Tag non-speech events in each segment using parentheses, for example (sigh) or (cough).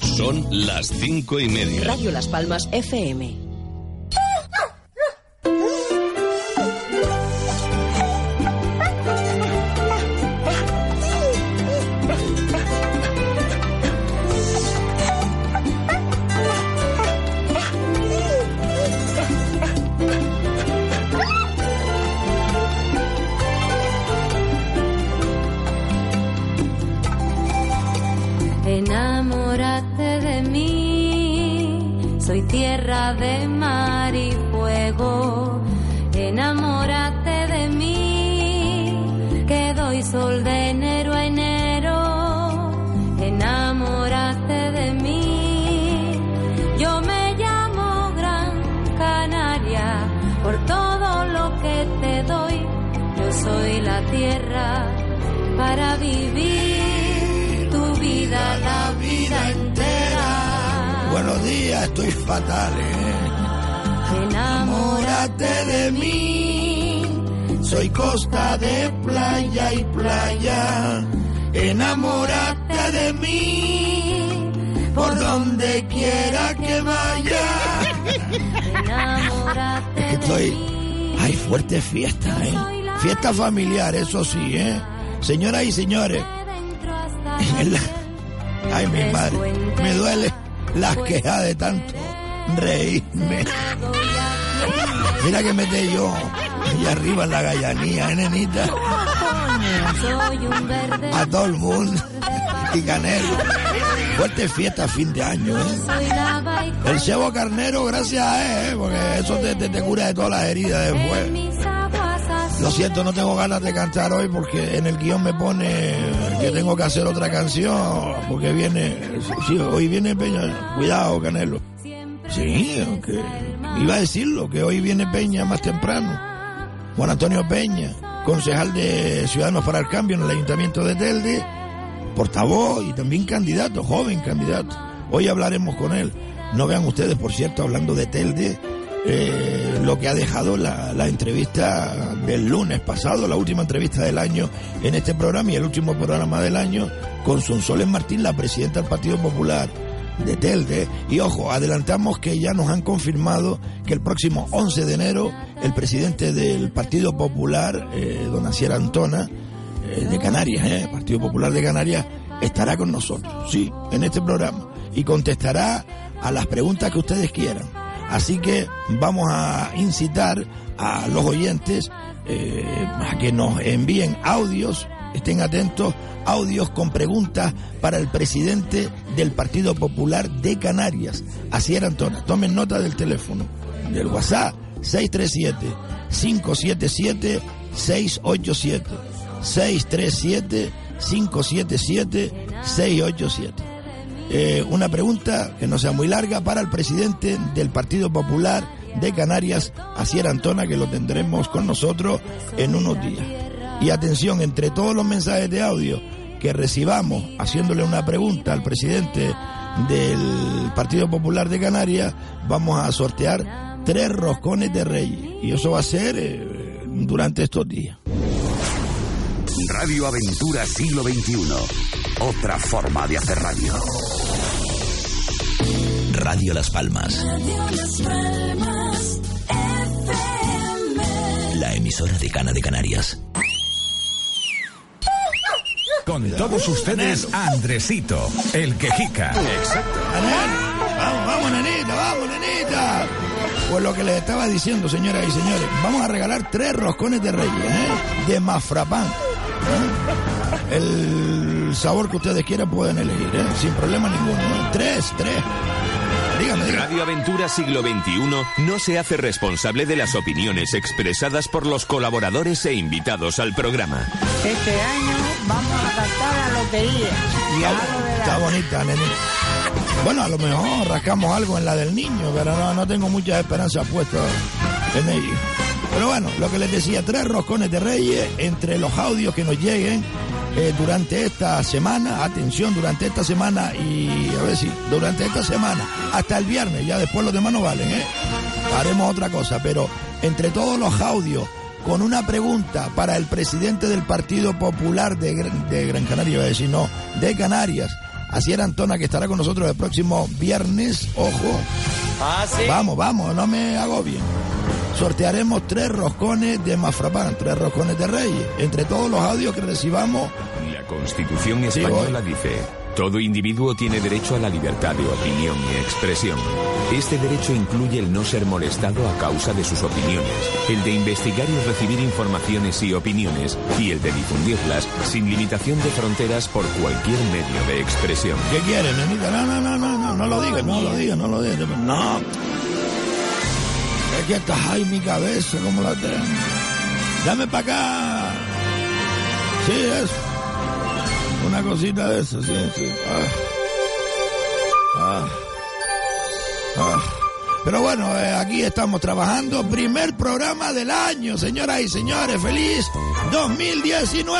Son las cinco y media. Radio Las Palmas FM. Fatal, ¿eh? Enamórate de mí. Soy costa de playa y playa. Enamórate de mí. Por donde quiera que vaya. Enamórate Es que estoy. Hay fuerte fiesta, ¿eh? Fiesta familiar, eso sí, ¿eh? Señoras y señores. (laughs) en la- Ay, mi madre. Me duele las quejas de tanto reírme. Mira que mete yo allá arriba en la gallanía, ¿eh, nenita? A todo el mundo. Y Canelo. Fuerte fiesta fin de año, ¿eh? El cebo carnero, gracias a él, ¿eh? porque eso te, te- te cura de todas las heridas después. Lo siento, no tengo ganas de cantar hoy porque en el guion me pone que tengo que hacer otra canción, porque viene, sí, hoy viene Peña, cuidado Canelo. Sí, aunque iba a decirlo, que hoy viene Peña más temprano. Juan Antonio Peña, concejal de Ciudadanos para el Cambio en el Ayuntamiento de Telde, portavoz y también candidato, joven candidato. Hoy hablaremos con él. No vean ustedes, por cierto, hablando de Telde, eh, lo que ha dejado la, la entrevista del lunes pasado, la última entrevista del año en este programa y el último programa del año con Sonsoles Martín, la presidenta del Partido Popular de Telde. Y ojo, adelantamos que ya nos han confirmado que el próximo 11 de enero el presidente del Partido Popular, eh, don Asier Antona, eh, de Canarias, eh, Partido Popular de Canarias, estará con nosotros, sí, en este programa. Y contestará a las preguntas que ustedes quieran. Así que vamos a incitar a los oyentes eh, a que nos envíen audios, estén atentos, audios con preguntas para el presidente del Partido Popular de Canarias, Asier Antona. Tomen nota del teléfono, del WhatsApp, 637-577-687. 637-577-687. Eh, una pregunta que no sea muy larga para el presidente del Partido Popular de Canarias, Asier Antona, que lo tendremos con nosotros en unos días. Y atención, entre todos los mensajes de audio que recibamos haciéndole una pregunta al presidente del Partido Popular de Canarias, vamos a sortear tres roscones de reyes. Y eso va a ser eh, durante estos días. Radio Aventura Siglo XXI. Otra forma de hacer radio. Radio Las Palmas. La emisora de Cana de Canarias. Con todos ustedes, Andresito, el quejica. Exacto. Vamos, vamos, nenita, vamos, nenita. Pues lo que les estaba diciendo, señoras y señores, vamos a regalar tres roscones de reyes, ¿eh? De Mafrapán. El sabor que ustedes quieran pueden elegir, ¿eh? Sin problema ninguno. ¿eh? Tres, tres. Dígame. Radio Aventura Siglo XXI no se hace responsable de las opiniones expresadas por los colaboradores e invitados al programa. Este año vamos a cantar la lotería. Ya lo verás. Está bonita, nenita. Bueno, a lo mejor rascamos algo en la del niño, pero no, no tengo muchas esperanzas puestas en ello. Pero bueno, lo que les decía, tres roscones de reyes entre los audios que nos lleguen eh, durante esta semana, atención, durante esta semana y a ver si, durante esta semana, hasta el viernes, ya después los demás no valen, ¿eh? Haremos otra cosa, pero entre todos los audios, con una pregunta para el presidente del Partido Popular de, Gran- de Gran Canaria, iba a decir, no, de Canarias, Asier Antona, que estará con nosotros el próximo viernes. Ojo. Vamos, vamos, no me agobien. Sortearemos tres roscones de Mafrapán, tres roscones de Reyes. Entre todos los audios que recibamos, La Constitución Sí, española dice, todo individuo tiene derecho a la libertad de opinión y expresión. Este derecho incluye el no ser molestado a causa de sus opiniones, el de investigar y recibir informaciones y opiniones, y el de difundirlas sin limitación de fronteras por cualquier medio de expresión. ¿qué quieren, nenita? No, no, no, no, no, no lo digas, no lo digas, no lo digas. No. Es que estás ahí mi cabeza, como la tengo. Dame para acá. Sí, eso. Una cosita de eso, sí, sí. Ah. Ah. Ah. Pero bueno, eh, aquí estamos trabajando. Primer programa del año, señoras y señores. ¡Feliz 2019!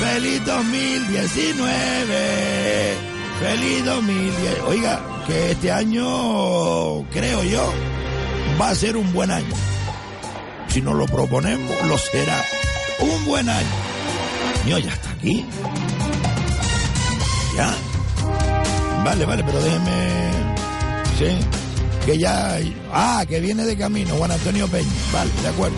¡Feliz 2019! ¡Feliz 2010! Oiga, que este año, creo yo, va a ser un buen año. Si nos lo proponemos, lo será. Un buen año. Mío, ya está aquí. Ya. Vale, vale, pero déjeme. Sí. Que ya. Ah, que viene de camino, Juan Antonio Peña. Vale, de acuerdo.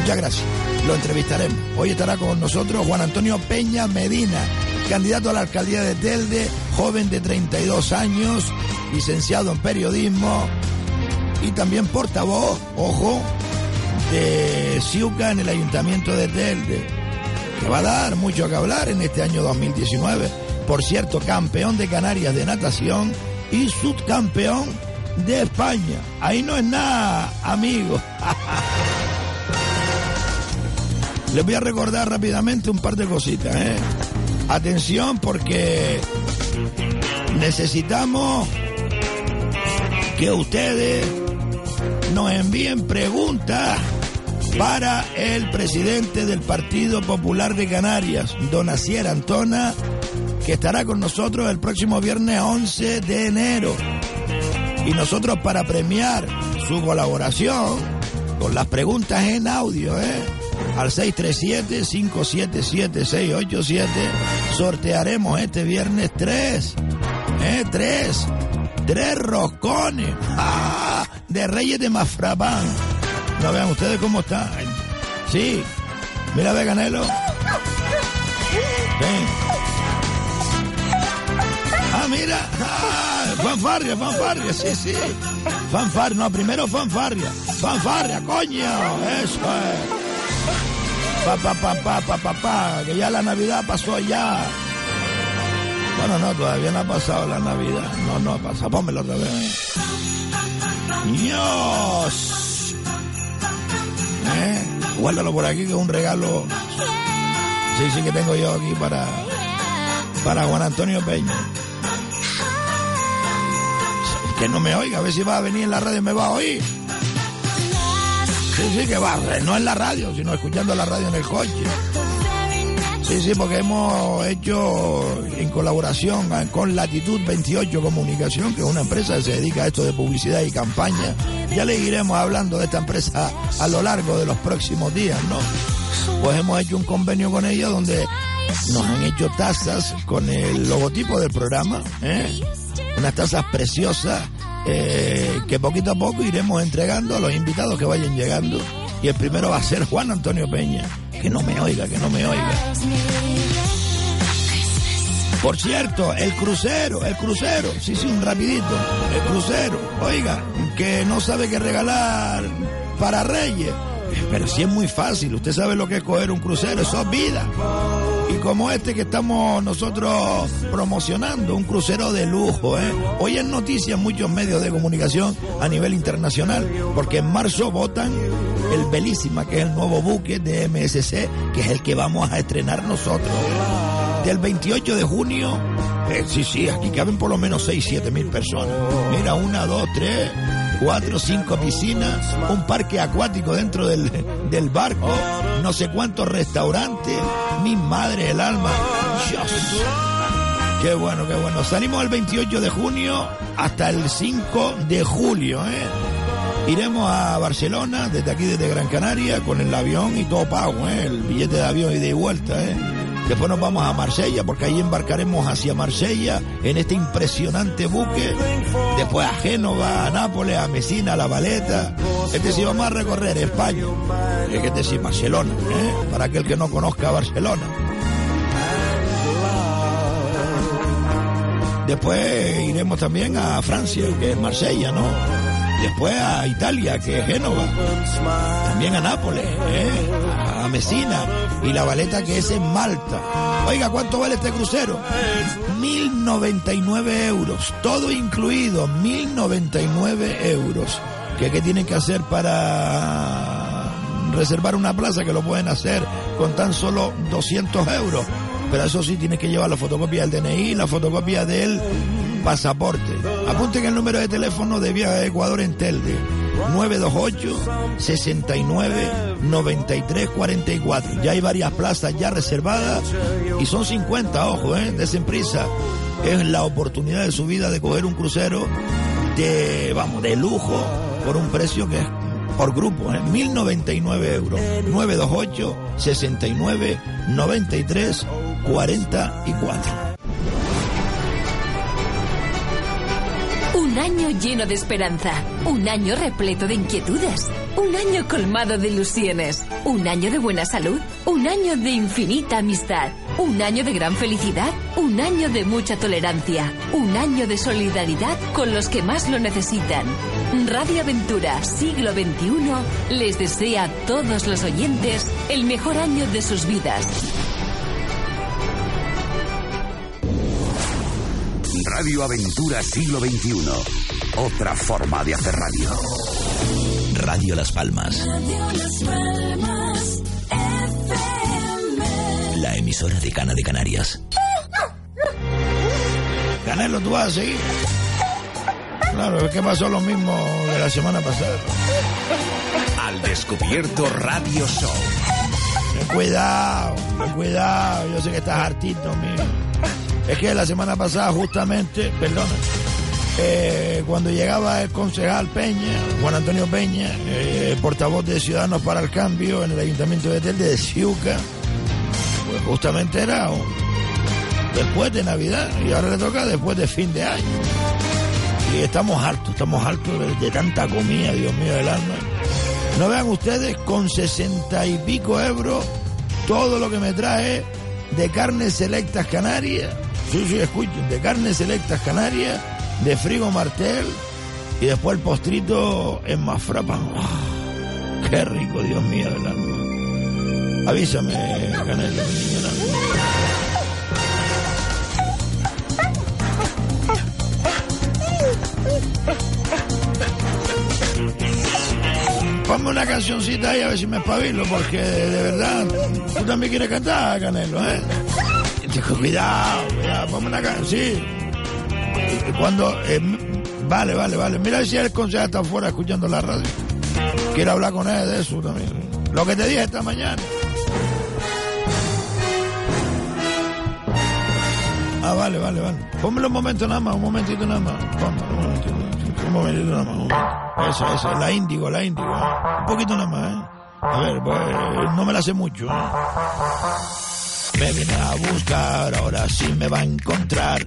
Muchas gracias. Lo entrevistaremos. Hoy estará con nosotros Juan Antonio Peña Medina, candidato a la alcaldía de Telde, joven de 32 años, licenciado en periodismo y también portavoz, ojo, de Ciuca en el ayuntamiento de Telde, que va a dar mucho que hablar en este año 2019. Por cierto, campeón de Canarias de natación y subcampeón de España. Ahí no es nada, amigo. (laughs) Les voy a recordar rápidamente un par de cositas. ¿eh? Atención porque necesitamos que ustedes nos envíen preguntas para el presidente del Partido Popular de Canarias, don Asier Antona, que estará con nosotros el próximo viernes 11 de enero. Y nosotros para premiar su colaboración con las preguntas en audio, ¿eh? Al 637-577-687 sortearemos este viernes tres, ¿eh? Tres, tres roscones ¡Ah! de Reyes de Mafrapán. No vean ustedes cómo está. Sí, mira de Canelo. Ah, mira. Ah, fanfarria, fanfarria, sí, sí. Fanfarria, no, primero fanfarria. Fanfarria, coño. Eso es. Pa, pa, pa, pa, pa, pa, pa, que ya la Navidad pasó ya. Bueno, no, todavía no ha pasado la Navidad. No, no ha pasado. Pónmelo otra vez. Dios. ¿Eh? Guárdalo por aquí que es un regalo. Sí, sí que tengo yo aquí para, para Juan Antonio Peña. Que no me oiga, a ver si va a venir en la radio y me va a oír. Sí, sí, que va, no en la radio, sino escuchando la radio en el coche. Sí, sí, porque hemos hecho en colaboración con Latitud 28 Comunicación, que es una empresa que se dedica a esto de publicidad y campaña. Ya le iremos hablando de esta empresa a lo largo de los próximos días, ¿no? Pues hemos hecho un convenio con ella donde nos han hecho tazas con el logotipo del programa, ¿eh? Unas tazas preciosas eh, que poquito a poco iremos entregando a los invitados que vayan llegando. Y el primero va a ser Juan Antonio Peña. Que no me oiga, que no me oiga. Por cierto, el crucero, el crucero, sí, sí, un rapidito, el crucero, oiga, que no sabe qué regalar para Reyes. Pero sí es muy fácil, usted sabe lo que es coger un crucero, eso es vida. Y como este que estamos nosotros promocionando, un crucero de lujo, ¿eh? Hoy es noticia muchos medios de comunicación a nivel internacional, porque en marzo votan el Belísima, que es el nuevo buque de MSC, que es el que vamos a estrenar nosotros. Del 28 de junio, eh, sí, sí, aquí caben por lo menos 6, 7 mil personas. Mira, una, dos, tres, cuatro, cinco piscinas, un parque acuático dentro del, del barco, no sé cuántos restaurantes, mi madre el alma. Dios. Qué bueno, qué bueno. Salimos el 28 de junio hasta el 5 de julio, ¿eh? Iremos a Barcelona, desde aquí, desde Gran Canaria, con el avión y todo pago, ¿eh? El billete de avión y de vuelta, ¿eh? Después nos vamos a Marsella, porque ahí embarcaremos hacia Marsella en este impresionante buque. Después a Génova, a Nápoles, a Messina, a La Valeta. Este sí vamos a recorrer España. Es que este sí, Barcelona, ¿eh? para aquel que no conozca Barcelona. Después iremos también a Francia, que es Marsella, ¿no? Después a Italia, que es Génova. También a Nápoles, ¿eh? a Messina. Y la Valeta, que es en Malta. Oiga, ¿cuánto vale este crucero? 1.099 euros. Todo incluido, 1.099 euros. ¿Qué, ¿Qué tienen que hacer para reservar una plaza? Que lo pueden hacer con tan solo 200 euros. Pero eso sí, tienes que llevar la fotocopia del DNI, la fotocopia del pasaporte. Apunten el número de teléfono de Vía Ecuador en Telde. 928 69 93 44. Ya hay varias plazas ya reservadas y son 50, ojo, eh, desen prisa. Es la oportunidad de su vida de coger un crucero de, vamos, de lujo por un precio que es por grupo, ¿eh? 1099 euros. 928 69 93 44. Un año lleno de esperanza, un año repleto de inquietudes, un año colmado de ilusiones, un año de buena salud, un año de infinita amistad, un año de gran felicidad, un año de mucha tolerancia, un año de solidaridad con los que más lo necesitan. Radio Aventura Siglo XXI les desea a todos los oyentes el mejor año de sus vidas. Radio Aventura Siglo XXI. Otra forma de hacer radio. Radio Las Palmas. La emisora de Cana de Canarias. Canelo, tú vas a seguir. Claro, es que pasó lo mismo de la semana pasada. Al descubierto Radio Show. Ten cuidado, ten cuidado. Yo sé que estás hartito, mío. Es que la semana pasada, justamente, perdona, eh, cuando llegaba el concejal Peña, Juan Antonio Peña, eh, portavoz de Ciudadanos para el Cambio en el Ayuntamiento de Telde, de Ciuca, pues justamente era después de Navidad y ahora le toca después de fin de año. Y estamos hartos, estamos hartos de, de tanta comida, Dios mío del alma. No vean ustedes con sesenta y pico euros todo lo que me trae de carnes selectas canarias. Sí, sí, escuchen, de carnes selectas canarias, de frigo martel y después el postrito en mafrapan. ¡Ah! Qué rico, Dios mío del alma. Avísame, niño, Ponme una cancioncita ahí a ver si me espabilo, porque de verdad, tú también quieres cantar, Canelo, ¿eh? Cuidado, cuidado, una canción, sí. Cuando, eh, vale, vale, vale. Mira si el concejal está afuera escuchando la radio. Quiero hablar con él de eso también. Lo que te dije esta mañana. Ah, vale, vale, vale. Pónmelo un momento nada más, un momentito nada más. Pónmelo un momentito, un momentito nada más. Eso, eso, la índigo, la índigo. ¿eh? Un poquito nada más, ¿eh? A ver, pues no me la sé mucho. ¿eh? Me viene a buscar, ahora sí me va a encontrar.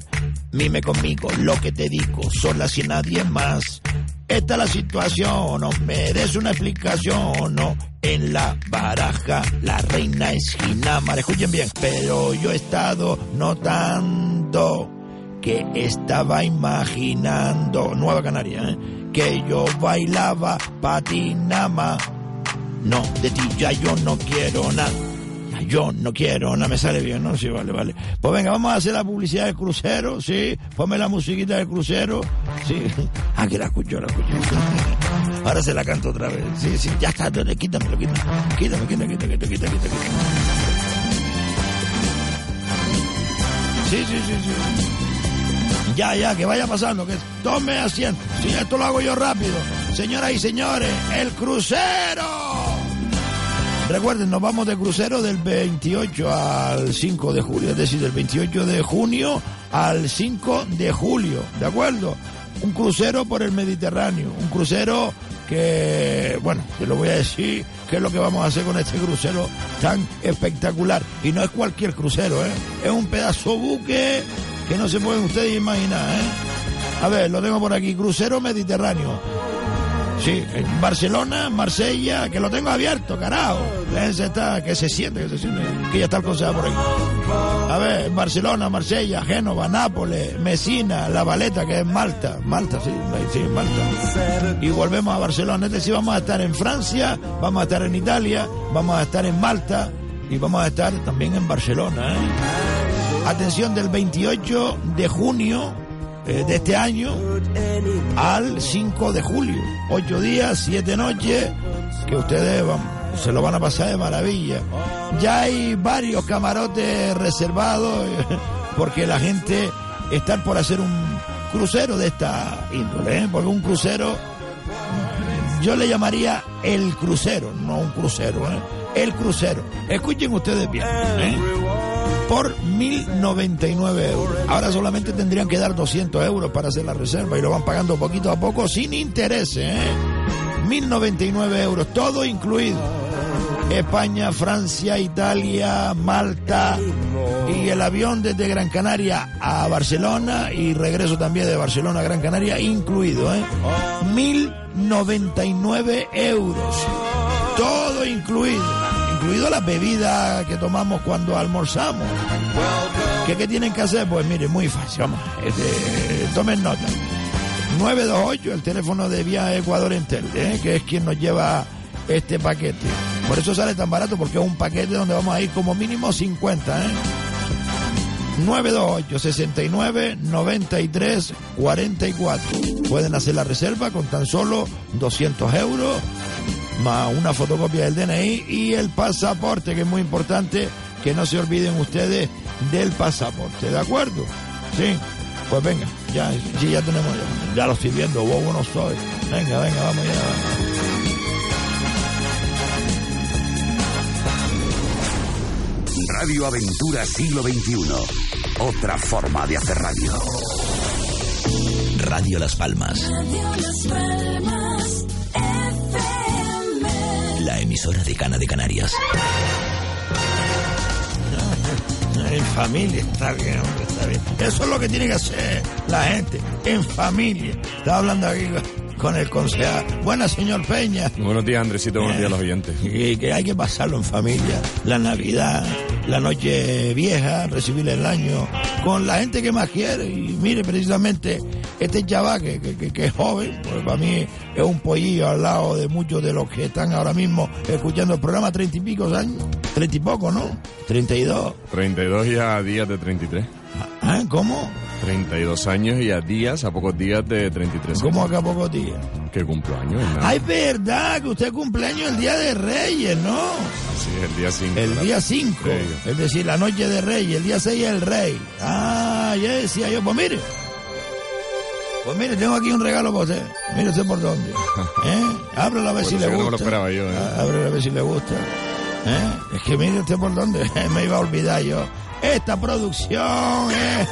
Mime conmigo lo que te digo, sola sin nadie más. Esta es la situación, no merece una explicación, no. En la baraja, la reina es Ginamar, escuchen bien. Pero yo he estado notando que estaba imaginando, Nueva Canaria, ¿eh? que yo bailaba patinama. No, de ti ya yo no quiero nada. Yo no quiero nada, me sale bien, ¿no? Sí, vale, vale. Pues venga, vamos a hacer la publicidad del crucero, sí. Ponme la musiquita del crucero, sí. (laughs) Ah, que la escucho, la escucho. (laughs) Ahora se la canto otra vez. Sí, sí, ya está, dale, quítamelo, quítame. Quítame, quítame, quítame, quítame, quítame, quítame. Sí, sí, sí, sí. Ya, ya, que vaya pasando, que tome asiento. Sí, esto lo hago yo rápido. Señoras y señores, el crucero. Recuerden, nos vamos de crucero del 28 al 5 de julio, es decir, del 28 de junio al 5 de julio, ¿de acuerdo? Un crucero por el Mediterráneo, un crucero que, bueno, te lo voy a decir, qué es lo que vamos a hacer con este crucero tan espectacular. Y no es cualquier crucero, ¿eh? Es un pedazo buque que no se pueden ustedes imaginar, ¿eh? A ver, lo tengo por aquí, crucero mediterráneo. Sí, en Barcelona, Marsella, que lo tengo abierto, carajo. Ese está, que se siente, que se siente, que ya está el consejo por ahí. A ver, Barcelona, Marsella, Génova, Nápoles, Mesina, La Valeta, que es Malta. Malta, sí, sí, Malta. Y volvemos a Barcelona. Es decir, vamos a estar en Francia, vamos a estar en Italia, vamos a estar en Malta y vamos a estar también en Barcelona. ¿eh? Atención, del 28 de junio eh, de este año al 5 de julio. Ocho días, siete noches, que ustedes van, se lo van a pasar de maravilla. Ya hay varios camarotes reservados (laughs) porque la gente está por hacer un crucero de esta índole, ¿eh? porque un crucero yo le llamaría el crucero, no un crucero, ¿eh? el crucero. Escuchen ustedes bien. ¿eh? Por 1.099 euros. Ahora solamente tendrían que dar 200 euros para hacer la reserva y lo van pagando poquito a poco sin intereses. ¿eh? 1.099 euros, todo incluido. España, Francia, Italia, Malta y el avión desde Gran Canaria a Barcelona y regreso también de Barcelona a Gran Canaria incluido, ¿eh? 1.099 euros, todo incluido, incluido las bebidas que tomamos cuando almorzamos. ¿Qué, qué tienen que hacer? Pues mire, muy fácil, vamos, este, tomen nota. 928, el teléfono de Vía Ecuador Entel, ¿eh? que es quien nos lleva este paquete. Por eso sale tan barato, porque es un paquete donde vamos a ir como mínimo 50, ¿eh? 928 69 93 44. Pueden hacer la reserva con tan solo 200 euros, más una fotocopia del DNI y el pasaporte, que es muy importante que no se olviden ustedes del pasaporte, ¿de acuerdo? Sí. Pues venga, ya, sí, ya tenemos, ya, ya lo estoy viendo, bobo no soy. Venga, venga, vamos ya. Radio Aventura Siglo XXI. Otra forma de hacer radio. Radio Las Palmas. La emisora de Cana de Canarias. En familia, está bien, está bien. Eso es lo que tiene que hacer la gente, en familia. Estaba hablando aquí con- el concejal. Buenas, señor Peña. Buenos días, Andresito. Buenos días a los oyentes. Y que hay que pasarlo en familia. La Navidad, la noche vieja, recibir el año con la gente que más quiere. Y mire, precisamente, este chaval que, que- es joven, pues para mí es un pollillo al lado de muchos de los que están ahora mismo escuchando el programa, treinta y pico años. Treinta y poco, ¿no? Treinta y dos. 32 y a días de 33. ¿Ah? ¿Cómo? 32 años y a días, a pocos días de 33 años. ¿Cómo acá a pocos días? Que cumplo años. nada. Ay, verdad, que usted cumpleaños el día de Reyes, ¿no? Así es, el día 5. El día 5, es decir, la noche de Reyes, el día 6 el Rey. Ah, ya decía yo, pues mire. Pues mire, tengo aquí un regalo para usted. Mire usted por dónde. (laughs) ¿Eh? Ábrelo a ver Bueno, si sí le que no gusta. me lo esperaba yo, ¿eh? Ah, Ábrelo a ver si le gusta. ¿Eh? Es que mire usted por dónde. (laughs) Me iba a olvidar yo. Esta producción, ¿eh?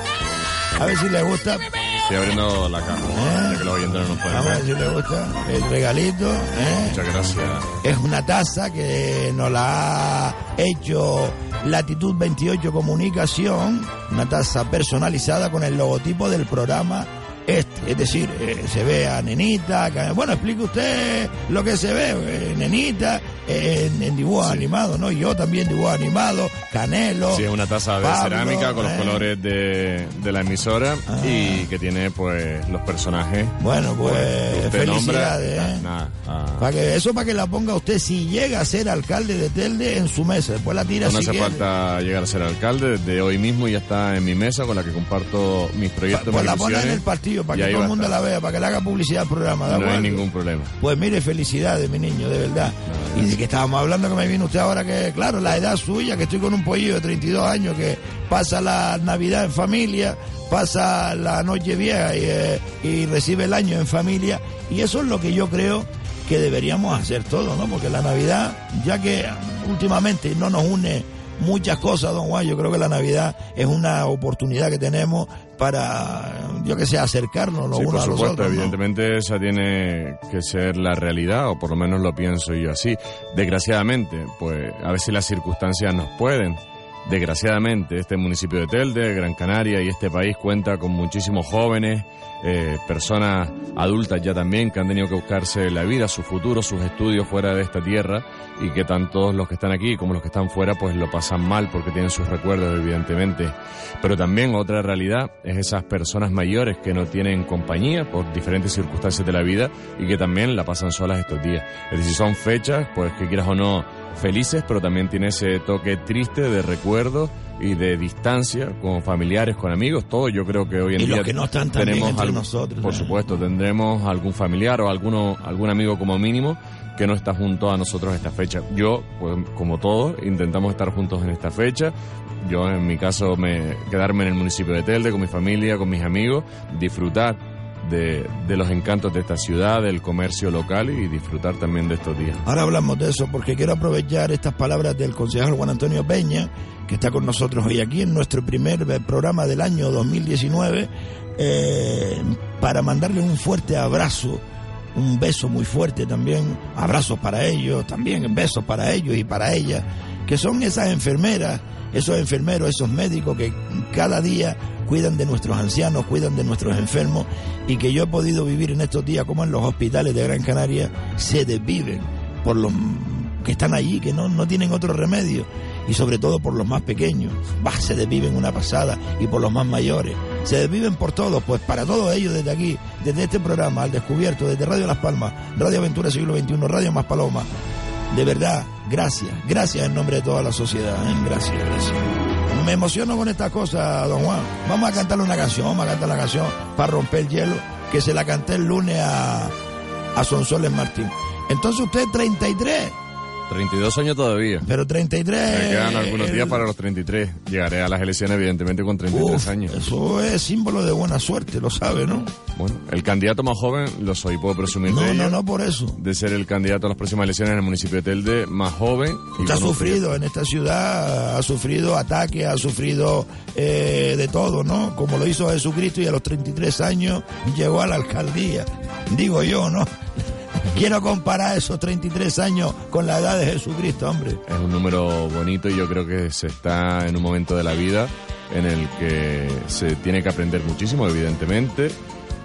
A ver si le gusta. Estoy abriendo la caja, ya que los oyentes no nos pueden Vamos a ver si le gusta. El regalito, ¿eh? Muchas gracias. Es una taza que nos la ha hecho Latitud 28 Comunicación, una taza personalizada con el logotipo del programa este. Es decir, eh, se ve a Nenita, bueno, explique usted lo que se ve, eh, Nenita en, en dibujo animado, ¿no? Yo también dibujo animado, Canelo. Sí, es una taza de Pablo, cerámica con los ¿eh? colores de, de la emisora y que tiene pues los personajes. Bueno, pues nombra. felicidades, ¿eh? Ah, Para que eso para que la ponga usted si llega a ser alcalde de Telde en su mesa, después la tira no si hace quiere. falta llegar a ser alcalde. Desde hoy mismo ya está en mi mesa con la que comparto mis proyectos. Pues mis la pone en el partido para que todo el mundo la vea, para que le haga publicidad al programa, ¿de No hay ningún problema. Pues mire, felicidades, mi niño, de verdad. Y que estábamos hablando que me vino usted ahora que, claro, la edad suya, que estoy con un pollillo de 32 años que pasa la Navidad en familia, pasa la noche vieja y, eh, y recibe el año en familia. Y eso es lo que yo creo que deberíamos hacer todos, ¿no? Porque la Navidad, ya que últimamente no nos une muchas cosas, don Juan. Yo creo que la Navidad es una oportunidad que tenemos para, yo que sé, acercarnos los Sí, unos por a los otros. ¿no? evidentemente esa tiene que ser la realidad, o por lo menos lo pienso yo así. Desgraciadamente, pues a veces las circunstancias nos pueden. Desgraciadamente, este municipio de Telde, Gran Canaria y este país cuenta con muchísimos jóvenes, eh, personas adultas ya también que han tenido que buscarse la vida, su futuro, sus estudios fuera de esta tierra y que tanto los que están aquí como los que están fuera pues lo pasan mal porque tienen sus recuerdos evidentemente. Pero también otra realidad es esas personas mayores que no tienen compañía por diferentes circunstancias de la vida y que también la pasan solas estos días. Es decir, son fechas pues que quieras o no felices, pero también tiene ese toque triste de recuerdo y de distancia con familiares, con amigos, todo. Yo creo que hoy en Y día los que no están tenemos entre algún- nosotros, Por supuesto, tendremos algún familiar o alguno, algún amigo como mínimo que no está junto a nosotros esta fecha. Yo, pues, como todos, intentamos estar juntos en esta fecha. Yo, en mi caso, me quedarme en el municipio de Telde con mi familia, con mis amigos, disfrutar de, los encantos de esta ciudad, del comercio local y disfrutar también de estos días. Ahora hablamos de eso porque quiero aprovechar estas palabras del concejal Juan Antonio Peña, que está con nosotros hoy aquí en nuestro primer eh, programa del año 2019, eh, para mandarle un fuerte abrazo, un beso muy fuerte también, abrazos para ellos, también besos para ellos y para ellas, que son esas enfermeras, esos enfermeros, esos médicos que cada día cuidan de nuestros ancianos, cuidan de nuestros enfermos y que yo he podido vivir en estos días como en los hospitales de Gran Canaria se desviven por los que están allí, que no, no tienen otro remedio y sobre todo por los más pequeños, bah, se desviven una pasada y por los más mayores, se desviven por todos, pues para todos ellos desde aquí, desde este programa, al descubierto, desde Radio Las Palmas, Radio Aventura Siglo XXI, Radio Más Paloma, de verdad, gracias, gracias en nombre de toda la sociedad, ¿eh? gracias, gracias. Me emociono con estas cosas, don Juan. Vamos a cantarle una canción, vamos a cantar la canción para romper el hielo, que se la canté el lunes a, a Sonsoles Martín. Entonces usted 33, 32 años todavía. pero 33... Me quedan algunos días para los 33. Llegaré a las elecciones, evidentemente, con 33 Uf, años. Eso es símbolo de buena suerte, lo sabe, ¿no? Bueno, el candidato más joven lo soy, puedo presumir de No, ello. no, no por eso. de ser el candidato a las próximas elecciones en el municipio de Telde más joven. y Usted ha sufrido en esta ciudad, ha sufrido ataques, ha sufrido eh, de todo, ¿no? Como lo hizo Jesucristo y a los 33 años llegó a la alcaldía. Digo yo, ¿no? Quiero comparar esos 33 años con la edad de Jesucristo, hombre. Es un número bonito y yo creo que se está en un momento de la vida en el que se tiene que aprender muchísimo, evidentemente,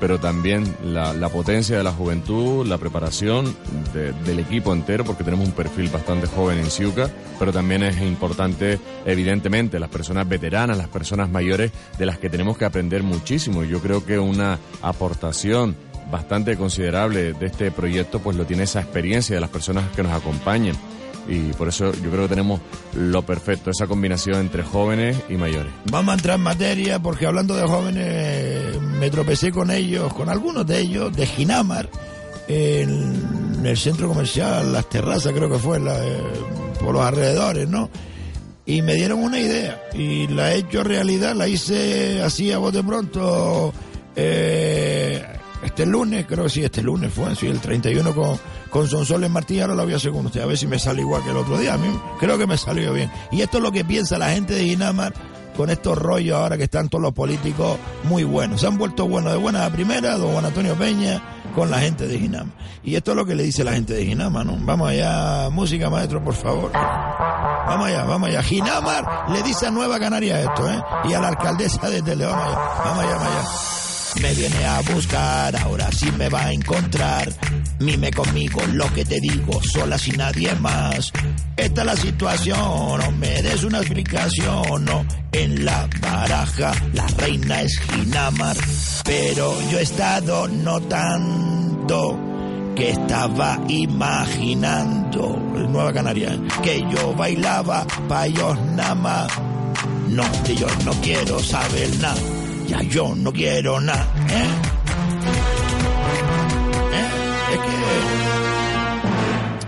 pero también la, potencia de la juventud, la preparación de- del equipo entero, porque tenemos un perfil bastante joven en Ciuca, pero también es importante, evidentemente, las personas veteranas, las personas mayores, de las que tenemos que aprender muchísimo. Yo creo que una aportación bastante considerable de este proyecto, pues lo tiene esa experiencia de las personas que nos acompañan. Y por eso yo creo que tenemos lo perfecto, esa combinación entre jóvenes y mayores. Vamos a entrar en materia porque hablando de jóvenes me tropecé con ellos, con algunos de ellos, de Ginamar, en el centro comercial, las terrazas creo que fue, eh, por los alrededores, ¿no? Y me dieron una idea y la he hecho realidad, la hice así a de pronto eh, este lunes, creo que sí, este lunes fue, sí, el 31 con, con Sonsoles Martí, ahora la voy a hacer con usted, a ver si me sale igual que el otro día, a creo que me salió bien. Y esto es lo que piensa la gente de Ginamar con estos rollos ahora que están todos los políticos muy buenos. Se han vuelto buenos de buena a primera, don Juan Antonio Peña, con la gente de Ginama. Y esto es lo que le dice la gente de Ginama, ¿no? Vamos allá, música maestro, por favor. Vamos allá, vamos allá. Ginamar le dice a Nueva Canaria esto, ¿eh? Y a la alcaldesa de Tele, vamos allá, vamos allá, vamos allá. Me viene a buscar, ahora sí me va a encontrar. Mime conmigo lo que te digo, sola sin nadie más. Esta es la situación, no me des una explicación, no. En la baraja la reina es Ginamar, pero yo he estado notando que estaba imaginando, Nueva Canaria, que yo bailaba pa' ellos nada. No, de yo no quiero saber nada, ya yo no quiero nada, ¿eh? ¿Eh? Es que...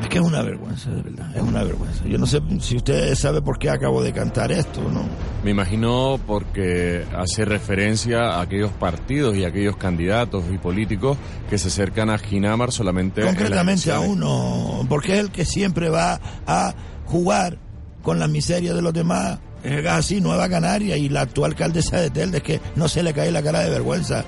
Es que es una vergüenza, de verdad, es una vergüenza. Yo no sé si usted sabe por qué acabo de cantar esto, ¿no? Me imagino porque hace referencia a aquellos partidos y aquellos candidatos y políticos que se acercan a Ginamar solamente Concretamente a uno, porque es el que siempre va a jugar con las miserias de los demás. Es así, Nueva Canaria y la actual alcaldesa de Telde, es que no se le cae la cara de vergüenza.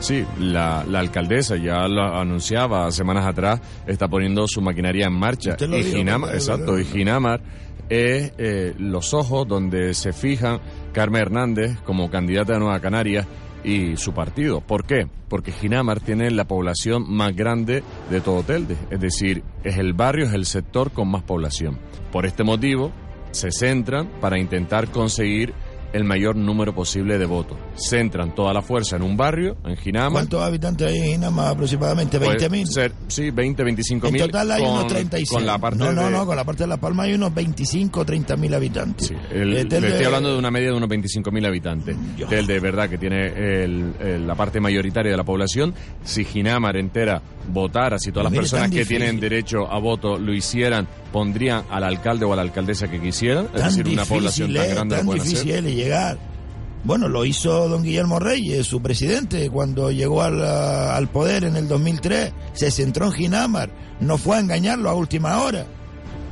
Sí, la, la alcaldesa ya lo anunciaba semanas atrás, está poniendo su maquinaria en marcha. Lo Y dijo, exacto, y Ginamar es eh, los ojos donde se fijan Carmen Hernández como candidata de Nueva Canaria y su partido. ¿Por qué? Porque Ginamar tiene la población más grande de todo Telde, es decir, es el barrio, es el sector con más población. Por este motivo, se centran para intentar conseguir el mayor número posible de votos. Centran toda la fuerza en un barrio, en Ginamar. ¿Cuántos habitantes hay en Ginama? Aproximadamente Puede 20.000. ser, Sí, 20, 25 En mil. total hay con, unos 36. Con la parte no, no, de- no, con la parte de La Palma hay unos 25 o 30 mil habitantes. Sí, el- Eh, le estoy hablando de una media de unos 25.000 habitantes. Yo. Del de verdad que tiene el- el- la parte mayoritaria de la población. Si Ginamar entera votara, si todas las Mire, personas que tienen derecho a voto lo hicieran, pondrían al alcalde o a la alcaldesa que quisieran. Es decir, una población tan grande lo tan pueden difícil hacer. Llegar. Bueno, lo hizo don Guillermo Reyes, su presidente, cuando llegó al, ah, al poder en el 2003. Se centró en Ginamar, no fue a engañarlo a última hora.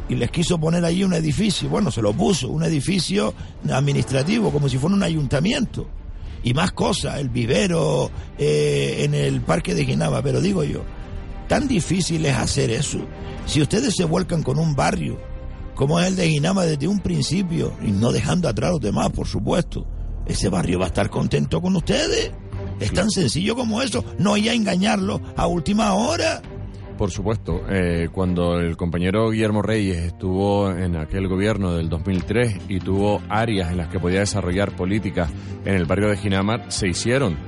Y les quiso poner allí un edificio. Bueno, se lo puso, un edificio administrativo, como si fuera un ayuntamiento. Y más cosas, el vivero eh, en el parque de Ginama. Pero digo yo, tan difícil es hacer eso. Si ustedes se vuelcan con un barrio, como es el de Ginama desde un principio, y no dejando atrás a los demás, por supuesto, ese barrio va a estar contento con ustedes. Es tan sencillo como eso, no ir a engañarlo a última hora. Por supuesto, eh, cuando el compañero Guillermo Reyes estuvo en aquel gobierno del 2003 y tuvo áreas en las que podía desarrollar políticas en el barrio de Ginamar, se hicieron.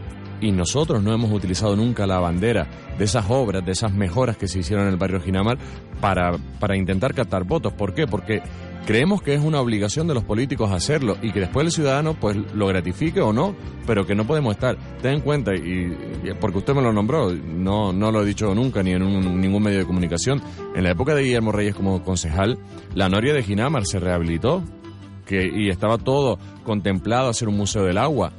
Y nosotros no hemos utilizado nunca la bandera de esas obras, de esas mejoras que se hicieron en el barrio Ginamar para, para intentar captar votos. ¿Por qué? Porque creemos que es una obligación de los políticos hacerlo y que después el ciudadano pues lo gratifique o no, pero que no podemos estar. Ten en cuenta, y, porque usted me lo nombró, no, no lo he dicho nunca ni en ningún medio de comunicación, en la época de Guillermo Reyes como concejal, la noria de Ginamar se rehabilitó que, y estaba todo contemplado hacer un museo del agua.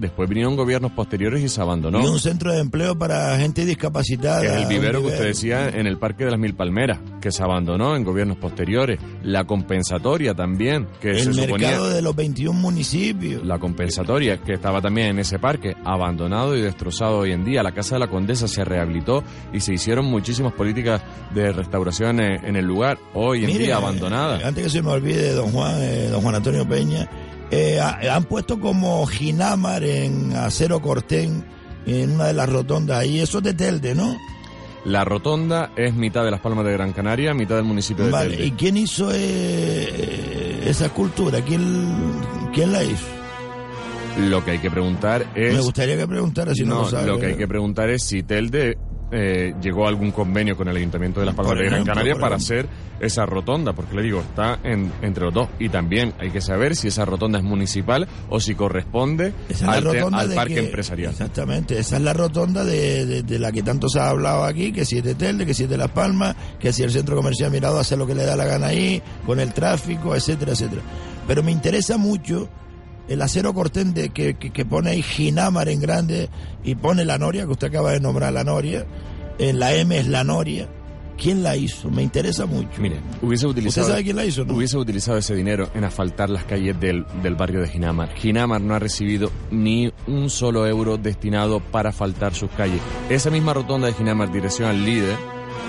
Después vinieron gobiernos posteriores y se abandonó. Y un centro de empleo para gente discapacitada. Que es el vivero que usted decía en el Parque de las Mil Palmeras, que se abandonó en gobiernos posteriores. La compensatoria también, que El se suponía... mercado de los 21 municipios. La compensatoria, que estaba también en ese parque, abandonado y destrozado hoy en día. La Casa de la Condesa se rehabilitó y se hicieron muchísimas políticas de restauración en, en el lugar, hoy en Mire, día abandonada. eh, Antes que se me olvide, don Juan, eh, don Juan Antonio Peña, eh, ha- han puesto como Ginamar en acero cortén en una de las rotondas ahí. Eso es de Telde, ¿no? La rotonda es mitad de las Palmas de Gran Canaria, mitad del municipio de Vale. Telde. ¿Y quién hizo eh, esa escultura? ¿Quién, ¿Quién la hizo? Lo que hay que preguntar es... Me gustaría que preguntara si no, no, lo sabe. lo que hay que preguntar es si Telde eh, llegó a algún convenio con el Ayuntamiento de Las Palmas de Gran Canaria para hacer esa rotonda, porque le digo, está en- entre los dos. Y también hay que saber si esa rotonda es municipal o si corresponde es al, parque que- empresarial. Exactamente, esa es la rotonda de, de- de la que tanto se ha hablado aquí, que si es de Telde, que si es de Las Palmas, que si el centro comercial Mirado hace lo que le da la gana ahí, con el tráfico, etcétera, etcétera. Pero me interesa mucho el acero cortén de, que, que, que pone ahí Ginamar en grande y pone la Noria, que usted acaba de nombrar la Noria, en la M es la Noria. ¿Quién la hizo? Me interesa mucho. Mire, hubiese utilizado, ¿Usted sabe quién la hizo, no? hubiese utilizado ese dinero en asfaltar las calles del, del barrio de Ginamar. Ginamar no ha recibido ni un solo euro destinado para asfaltar sus calles. Esa misma rotonda de Ginamar, dirección al líder,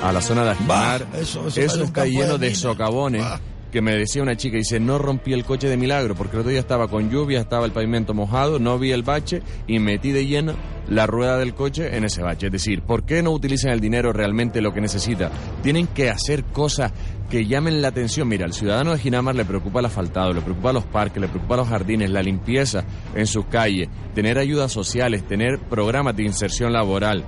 a la zona de Bah, Ajinar, eso- eso está de lleno de, socavones. Bah. Que me decía una chica, dice, no rompí el coche de milagro, porque el otro día estaba con lluvia, estaba el pavimento mojado, no vi el bache y metí de lleno la rueda del coche en ese bache. Es decir, ¿por qué no utilizan el dinero realmente lo que necesita? Tienen que hacer cosas que llamen la atención. Mira, al ciudadano de Ginamar le preocupa el asfaltado, le preocupa los parques, le preocupa los jardines, la limpieza en sus calles, tener ayudas sociales, tener programas de inserción laboral.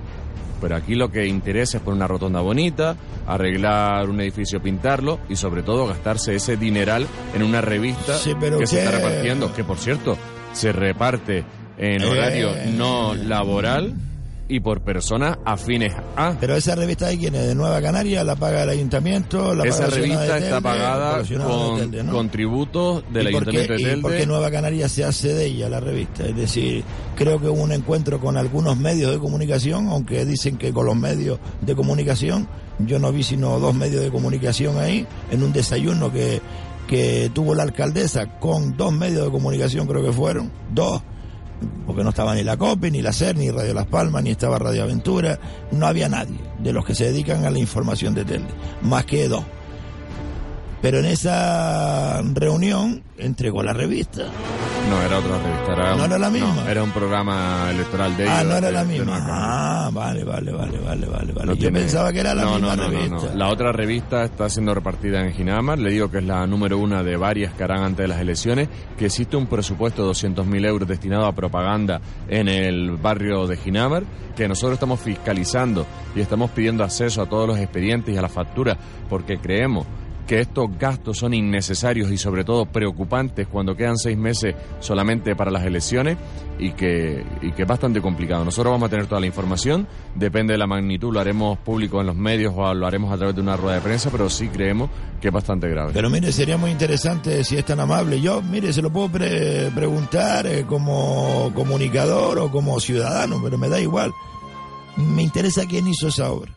Pero aquí lo que interesa es poner una rotonda bonita, arreglar un edificio, pintarlo y sobre todo gastarse ese dineral en una revista Sí, pero que se está repartiendo, que por cierto se reparte en Eh. horario no laboral y por personas afines a... Pero esa revista de quién es, de Nueva Canaria, la paga el ayuntamiento, la Esa paga revista de está Telde, pagada la ciudad de con, Telde, ¿no? con tributos del ¿Y por qué- Ayuntamiento de ¿Y Telde. por qué Nueva Canaria se hace de ella la revista? Es decir, creo que hubo un encuentro con algunos medios de comunicación, aunque dicen que con los medios de comunicación, yo no vi sino dos medios de comunicación ahí, en un desayuno que, que tuvo la alcaldesa con dos medios de comunicación, creo que fueron, dos, porque no estaba ni la COPE, ni la SER, ni Radio Las Palmas, ni estaba Radio Aventura, no había nadie de los que se dedican a la información de Telde, más que dos. Pero en esa reunión entregó la revista. No, era otra revista. Era ¿No era la misma? no, era un programa electoral de Ah, ellos, no era de- la misma. Ah, vale, vale, vale, vale, vale. No Yo tiene- pensaba que era la no, misma no, no, no, revista. no. La otra revista está siendo repartida en Ginamar. Le digo que es la número una de varias que harán antes de las elecciones. Que existe un presupuesto de 200.000 euros destinado a propaganda en el barrio de Ginamar. Que nosotros estamos fiscalizando y estamos pidiendo acceso a todos los expedientes y a las facturas porque creemos que estos gastos son innecesarios y sobre todo preocupantes cuando quedan seis meses solamente para las elecciones y que, y que es bastante complicado. Nosotros vamos a tener toda la información, depende de la magnitud, lo haremos público en los medios o lo haremos a través de una rueda de prensa, pero sí creemos que es bastante grave. Pero mire, sería muy interesante si es tan amable. Yo, mire, se lo puedo pre- preguntar eh, como comunicador o como ciudadano, pero me da igual. Me interesa quién hizo esa obra.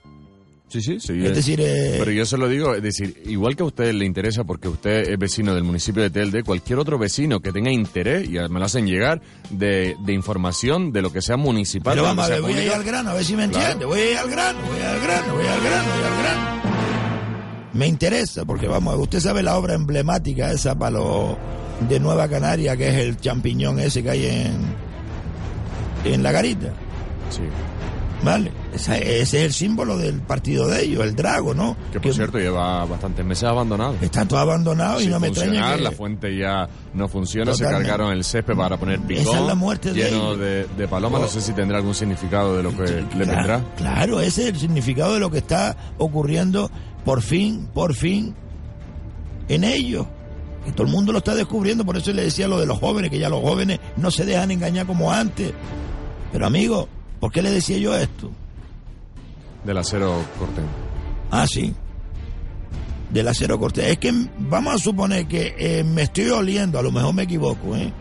Sí, sí, sí. Es decir, eh, Pero yo se lo digo, es decir, igual que a usted le interesa porque usted es vecino del municipio de Telde, cualquier otro vecino que tenga interés, y me lo hacen llegar, de, de información de lo que sea municipal. Pero vamos voy a ir al grano, a ver si me Claro. entiende. Voy a ir al grano, voy al grano, voy al grano, voy al grano. Me interesa, porque vamos, usted sabe la obra emblemática esa para los de Nueva Canaria, que es el champiñón ese que hay en, en la garita. Sí. ¿Vale? Ese es el símbolo del partido de ellos, el drago, ¿no? Que por cierto lleva bastantes meses abandonado. Está todo abandonado y no me extraña que... La fuente ya no funciona, Totalmente. se cargaron el césped para poner picón. Esa es la muerte de lleno ellos. de, de palomas. No sé si tendrá algún significado de lo que le vendrá. Claro, ese es el significado de lo que está ocurriendo por fin, por fin, en ellos. Y todo el mundo lo está descubriendo, por eso le decía lo de los jóvenes, que ya los jóvenes no se dejan engañar como antes. Pero amigo, ¿por qué le decía yo esto? Del acero corten. Ah, sí. Del acero cortés. Es que vamos a suponer que eh, me estoy oliendo, a lo mejor me equivoco, ¿eh?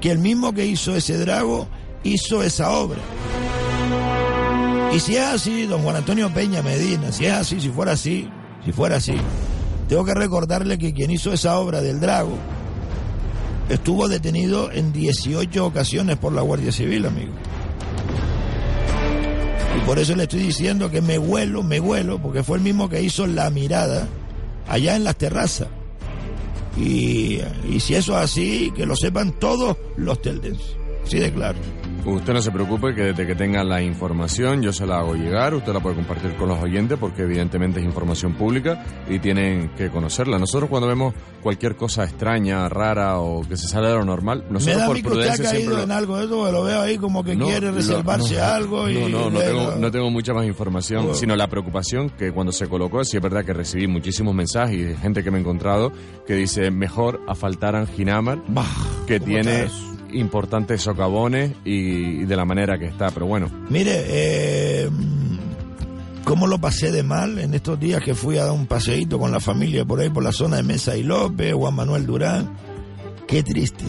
que el mismo que hizo ese drago hizo esa obra. Y si es así, don Juan Antonio Peña Medina, si es así, si fuera así, si fuera así, tengo que recordarle que quien hizo esa obra del drago estuvo detenido en 18 ocasiones por la Guardia Civil, amigo. Y por eso le estoy diciendo que me huelo, me huelo, porque fue el mismo que hizo la mirada allá en las terrazas. Y, y si eso es así, que lo sepan todos los teldenses. Así de claro. Usted no se preocupe que desde que tenga la información yo se la hago llegar, usted la puede compartir con los oyentes porque evidentemente es información pública y tienen que conocerla. Nosotros cuando vemos cualquier cosa extraña, rara o que se sale de lo normal, nosotros por que usted ha prudencia caído siempre... en algo de eso, lo veo ahí como que No, quiere reservarse no, algo. Y No, no, no luego- tengo, no tengo mucha más información, Bueno. sino la preocupación que cuando se colocó, sí es verdad que recibí muchísimos mensajes y de gente que me he encontrado que dice mejor afaltaran Ginamar, Bah, que ¿cómo tiene? Importantes socavones y, y de la manera que está, pero bueno, Mire, eh, cómo lo pasé de mal en estos días que fui a dar un paseíto con la familia por ahí, por la zona de Mesa y López, Juan Manuel Durán. Qué triste,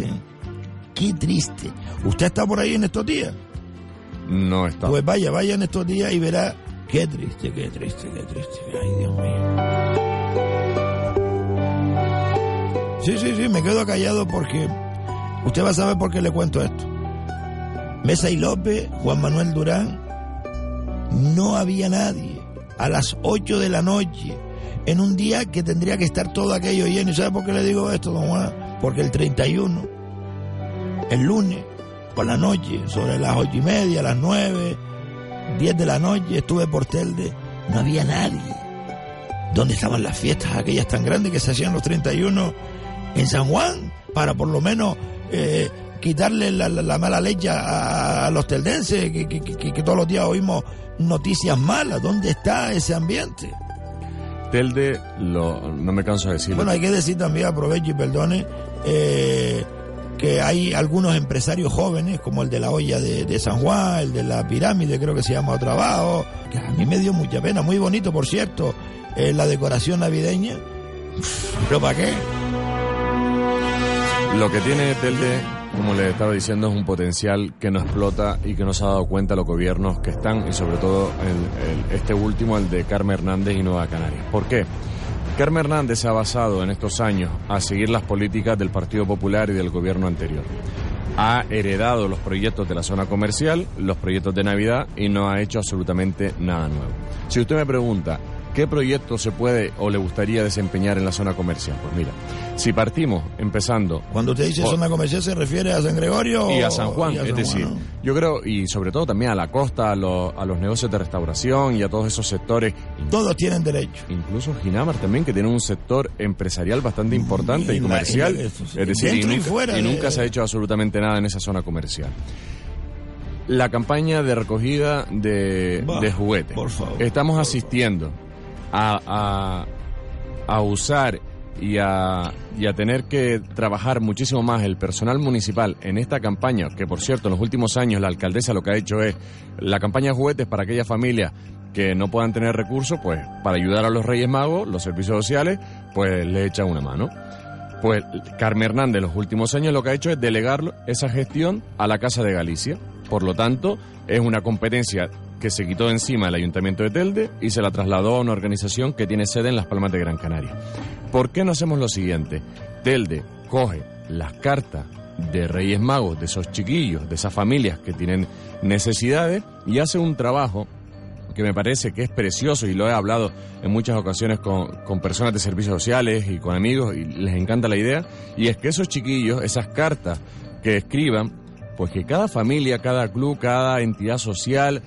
qué triste. ¿Usted está por ahí en estos días? no está. Pues vaya, vaya en estos días y verá qué triste, qué triste, qué triste. Ay, Dios mío. Sí, sí, sí, me quedo callado porque usted va a saber por qué le cuento esto. Mesa y López, Juan Manuel Durán, no había nadie a las 8 de la noche en un día que tendría que estar todo aquello lleno. ¿Y sabe por qué le digo esto, don Juan? Porque el 31, el lunes, por la noche, sobre las ocho y media, las 9, 10 de la noche, estuve por Telde, no había nadie. ¿Dónde estaban las fiestas aquellas tan grandes que se hacían los 31 en San Juan? Para por lo menos eh, quitarle la, la- la mala leche a, a los teldenses, que, que- que- que todos los días oímos noticias malas. ¿Dónde está ese ambiente? Telde, lo, no me canso de decirlo. Bueno, hay que decir también, aprovecho y perdone, eh, que hay algunos empresarios jóvenes, como el de la olla de, de San Juan, el de la pirámide, creo que se llama Trabajo, que a mí me dio mucha pena, muy bonito, por cierto, eh, la decoración navideña. ¿Pero para qué? Lo que tiene Telde, como le estaba diciendo, es un potencial que no explota y que no se ha dado cuenta los gobiernos que están, y sobre todo este último, el de Carmen Hernández y Nueva Canarias. ¿Por qué? Carmen Hernández se ha basado en estos años a seguir las políticas del Partido Popular y del gobierno anterior. Ha heredado los proyectos de la zona comercial, los proyectos de Navidad y no ha hecho absolutamente nada nuevo. Si usted me pregunta, ¿Qué proyecto se puede o le gustaría desempeñar en la zona comercial? Pues mira, si partimos empezando... Cuando usted dice por- zona comercial, ¿se refiere a San Gregorio? y a San Juan, es decir, Juan, ¿no? yo creo, y sobre todo también a la costa, a, los- a los negocios de restauración y a todos esos sectores, Todos tienen derecho. incluso Ginamar también, que tiene un sector empresarial bastante importante y y la- comercial, y eso sí, es decir, y nunca, fuera y de- nunca se ha hecho absolutamente nada en esa zona comercial. La campaña de recogida de, Bah, de juguetes. por favor, Estamos por asistiendo a, usar y a, y a tener que trabajar muchísimo más el personal municipal en esta campaña, que por cierto en los últimos años la alcaldesa lo que ha hecho es la campaña juguetes para aquellas familias que no puedan tener recursos, pues para ayudar a los Reyes Magos, los servicios sociales, pues le echan una mano. Pues Carmen Hernández los últimos años lo que ha hecho es delegar esa gestión a la Casa de Galicia. Por lo tanto, es una competencia que se quitó encima el Ayuntamiento de Telde y se la trasladó a una organización que tiene sede en Las Palmas de Gran Canaria. ¿Por qué no hacemos lo siguiente? Telde coge las cartas de Reyes Magos, de esos chiquillos, de esas familias que tienen necesidades y hace un trabajo que me parece que es precioso y lo he hablado en muchas ocasiones con, con personas de servicios sociales y con amigos y les encanta la idea, y es que esos chiquillos, esas cartas que escriban, pues que cada familia, cada club, cada entidad social,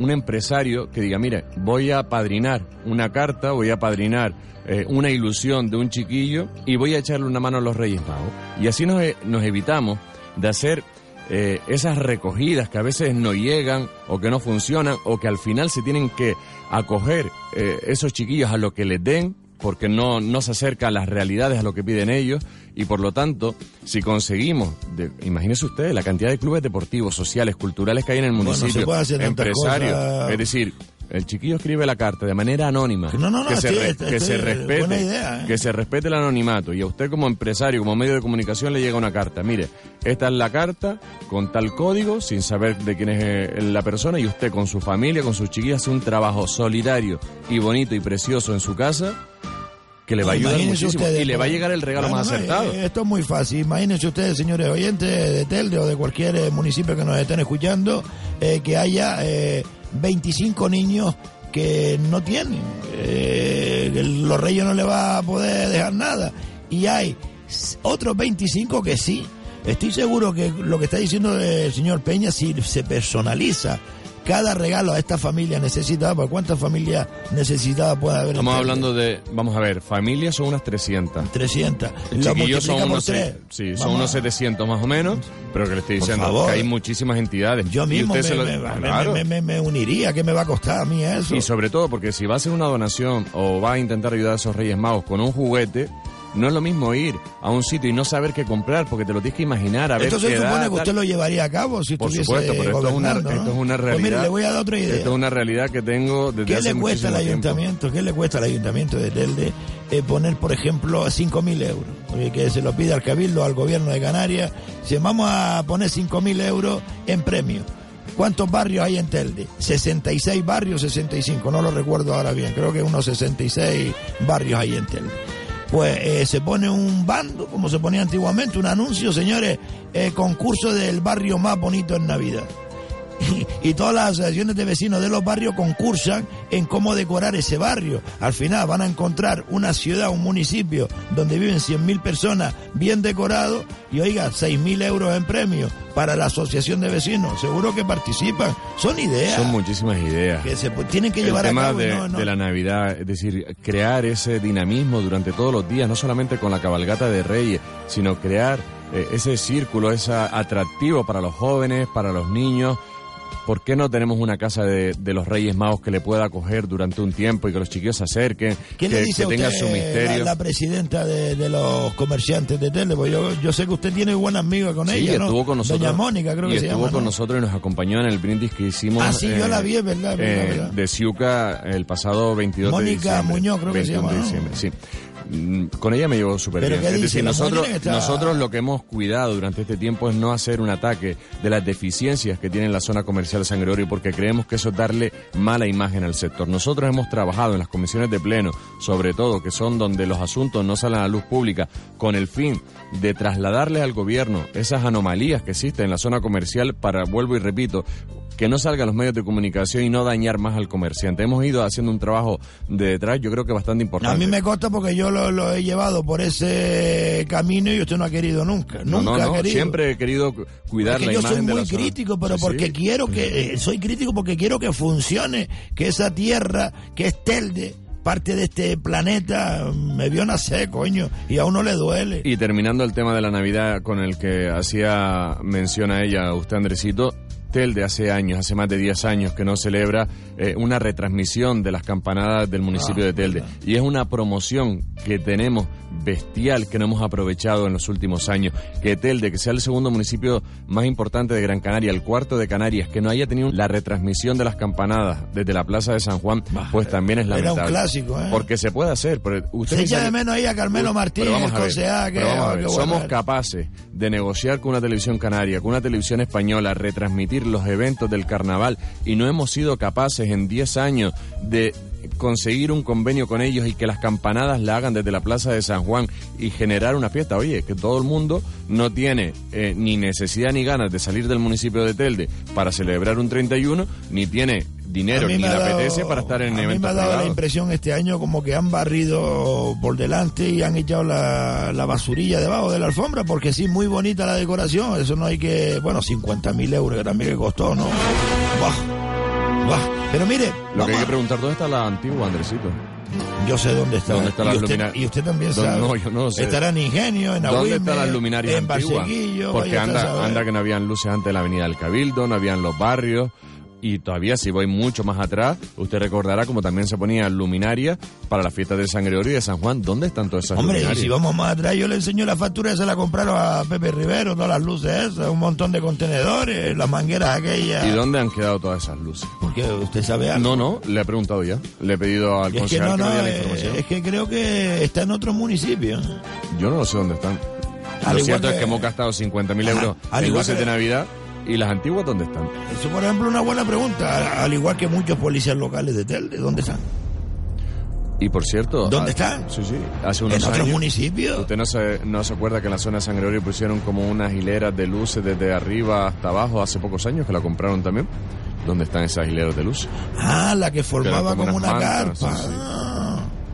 un empresario que diga, mire, voy a padrinar una carta, voy a padrinar eh, una ilusión de un chiquillo y voy a echarle una mano a los Reyes Magos. Y así nos, e- nos evitamos de hacer eh, esas recogidas que a veces no llegan o que no funcionan o que al final se tienen que acoger eh, esos chiquillos a lo que les den porque no, no se acerca a las realidades, a lo que piden ellos, y por lo tanto, si conseguimos, de, imagínese usted la cantidad de clubes deportivos, sociales, culturales que hay en el municipio, empresarios, cosas. es decir, el chiquillo escribe la carta de manera anónima, No, no, no, que, se, re- este- que se respete, buena idea, ¿eh? que se respete el anonimato, y a usted como empresario, como medio de comunicación le llega una carta, mire, esta es la carta con tal código, sin saber de quién es eh, la persona, y usted con su familia, con sus chiquillas, hace un trabajo solidario y bonito y precioso en su casa, que le va a ayudar Imagínense muchísimo, ustedes, y le va a llegar el regalo bueno, más no, acertado. eh, Esto es muy fácil. Imagínense ustedes, señores oyentes de Telde o de cualquier eh, municipio que nos estén escuchando, eh, que haya eh, 25 niños que no tienen. eh, los reyes no le va a poder dejar nada. Y hay otros 25 que sí. Estoy seguro que lo que está diciendo el señor Peña, si se personaliza cada regalo a esta familia necesitada, ¿por cuántas familias necesitadas puede haber? Estamos hablando de, vamos a ver, familias son unas 300. 300. Lo Chiquillos son unos, se- sí, son unos a- 700 más o menos, pero que le estoy diciendo que hay muchísimas entidades. Yo mismo me, lo- Claro. me- me uniría. ¿Qué me va a costar a mí eso? Y sobre todo porque si va a hacer una donación o va a intentar ayudar a esos Reyes Magos con un juguete, no es lo mismo ir a un sitio y no saber qué comprar, porque te lo tienes que imaginar a ver Esto se supone da, que usted tal. lo llevaría a cabo si Por estuviese supuesto, pero esto es, una, gobernando, ¿no? esto es una Pues realidad. mire, le voy a dar otra idea. Esto es una realidad que tengo desde ¿Qué hace le cuesta al tiempo. ayuntamiento? ¿Qué le cuesta al ayuntamiento de Telde eh, poner, por ejemplo, 5.000 euros? Eh, que se lo pide al Cabildo, al gobierno de Canarias. Si vamos a poner 5.000 euros en premio. ¿Cuántos barrios hay en Telde? 66 barrios, 65, no lo recuerdo ahora bien. Creo que unos 66 barrios hay en Telde. Pues eh, se pone un bando, como se ponía antiguamente, un anuncio, señores, eh, concurso del barrio más bonito en Navidad (laughs) y todas las asociaciones de vecinos de los barrios concursan en cómo decorar ese barrio. Al final van a encontrar una ciudad, un municipio donde viven 100.000 personas bien decorado y oiga, 6.000 euros en premio para la asociación de vecinos. Seguro que participan. Son ideas Son muchísimas ideas. que se tienen que el llevar a tema cabo. y de, no- no- de la Navidad, es decir, crear ese dinamismo durante todos los días, no solamente con la cabalgata de Reyes, sino crear eh, ese círculo, ese atractivo para los jóvenes, para los niños. ¿Por qué no tenemos una casa de, de los Reyes Magos que le pueda acoger durante un tiempo y que los chiquillos se acerquen, ¿Qué que, le dice que tenga usted, su misterio? La, la presidenta de, de los comerciantes de Tele? Pues yo, yo sé que usted tiene buenas amigas con Sí, ella, ¿no? estuvo con nosotros. Doña Mónica, creo y que se estuvo llama. con ¿no? nosotros y nos acompañó en el brindis que hicimos. Ah, sí, yo la vi, es verdad, es verdad, eh, verdad. De Ciuca el pasado 22 de Mónica diciembre. Muñoz, creo que se 21 de llama, ¿no? sí. Mm, con ella me llevo súper ¿Pero bien. Es decir, nosotros, está- nosotros lo que hemos cuidado durante este tiempo es no hacer un ataque de las deficiencias que tiene la zona comercial de San Gregorio porque creemos que eso es darle mala imagen al sector. Nosotros hemos trabajado en las comisiones de pleno, sobre todo, que son donde los asuntos no salen a la luz pública, con el fin de trasladarles al gobierno esas anomalías que existen en la zona comercial para, vuelvo y repito, que no salgan los medios de comunicación y no dañar más al comerciante. Hemos ido haciendo un trabajo de detrás, yo creo que bastante importante. A mí me consta porque yo lo, lo he llevado por ese camino y usted no ha querido nunca. No, Nunca no, ha no, querido. Siempre he querido cu- cuidar Porque la yo imagen soy de muy la zona. crítico, pero Sí, porque sí. quiero que, eh, soy crítico porque quiero que funcione, que esa tierra que es Telde, parte de este planeta, me vio nacer, coño, y a uno le duele. Y terminando el tema de la Navidad con el que hacía mención a ella usted, Andresito, Telde hace años, hace más de 10 años que no celebra eh, una retransmisión de las campanadas del municipio Ah, de Telde. Y es una promoción que tenemos bestial que no hemos aprovechado en los últimos años. Que Telde, que sea el segundo municipio más importante de Gran Canaria, el cuarto de Canarias, que no haya tenido la retransmisión de las campanadas desde la Plaza de San Juan, pues también es era un lamentable. clásico, ¿eh? Porque se puede hacer. pero usted Se echa de menos ahí a Carmelo Martínez, somos capaces de negociar con una televisión canaria, con una televisión española, retransmitir los eventos del carnaval y no hemos sido capaces en 10 años de conseguir un convenio con ellos y que las campanadas la hagan desde la Plaza de San Juan y generar una fiesta. Oye, que todo el mundo no tiene eh, ni necesidad ni ganas de salir del municipio de Telde para celebrar un 31, ni tiene dinero ni le apetece para estar en a mí me ha dado la privados. impresión este año como que han barrido por delante y han echado la, la basurilla debajo de la alfombra, porque sí, muy bonita la decoración, eso no hay que, bueno, 50 mil euros que también que costó, ¿no? Buah, buah. Pero mire, Lo que hay que preguntar, ¿dónde está la antigua, Andresito? yo sé dónde está. ¿Dónde están y, las usted, y usted también ¿Dónde- sabe. no, yo no sé. Estará en Ingenio, en ¿Dónde Agüime, están las luminarias en antiguas? Barseguillo, Porque anda, anda que no habían luces antes de la avenida del Cabildo, no habían los barrios. Y todavía, si voy mucho más atrás, usted recordará como también se ponía luminaria para las fiestas de San Gregorio y de San Juan. ¿Dónde están todas esas Hombre, y luminarias? si vamos más atrás, yo le enseño la factura, se la compraron a Pepe Rivero, todas las luces esas, un montón de contenedores, las mangueras aquellas. ¿Y dónde han quedado todas esas luces? Porque usted sabe algo. No, no, le he preguntado ya. Le he pedido al Y es que no, me diera la información. es que creo que está en otro municipio. Yo no lo sé dónde están. Al Lo cierto es que- hemos gastado 50.000 Ajá, euros al en igual luces que- de Navidad. ¿Y las antiguas dónde están? Eso, por ejemplo, es una buena pregunta. Al igual que muchos policías locales de Telde, ¿dónde están? Y por cierto... ¿Dónde ah, están? Sí, sí. Hace unos En otros años- municipios. ¿Usted no se, no se acuerda que en la zona de San Gregorio pusieron como unas hileras de luces desde arriba hasta abajo hace pocos años que la compraron también? ¿Dónde están esas hileras de luces? Ah, la que formaba como una mantas, carpa. sí, sí.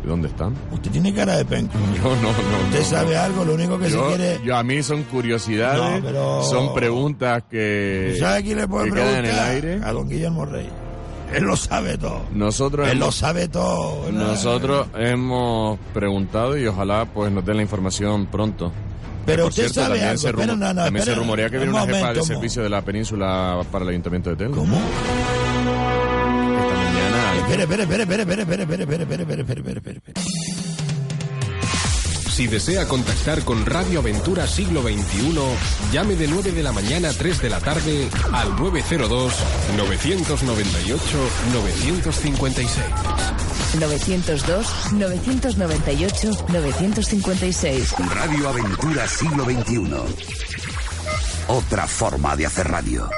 ¿Dónde están? usted tiene cara de penco. (laughs) No, no, no. Usted no, sabe no. algo, lo único que Yo, se quiere... yo a mí son curiosidades, No, pero- son preguntas que, ¿Sabe quién le quedan preguntar? en el aire. A don Guillermo Rey. Él lo sabe todo. Nosotros Él lo sabe todo. ¿no? nosotros hemos preguntado y ojalá pues nos den la información pronto. Pero usted cierto, sabe también algo. se, rumo- Espera, no, no, también se rumorea que un viene una jefa momento, de servicio de la península para el Ayuntamiento de Telde. ¿Cómo? Espere, espere, espere, espere, espere, espere, espere, espere, espere, espere, espere, espere, espere. Si desea contactar con Radio Aventura Siglo XXI, llame de 9 de la mañana a 3 de la tarde al 902-998-956. 902-998-956. Radio Aventura Siglo XXI. Otra forma de hacer radio.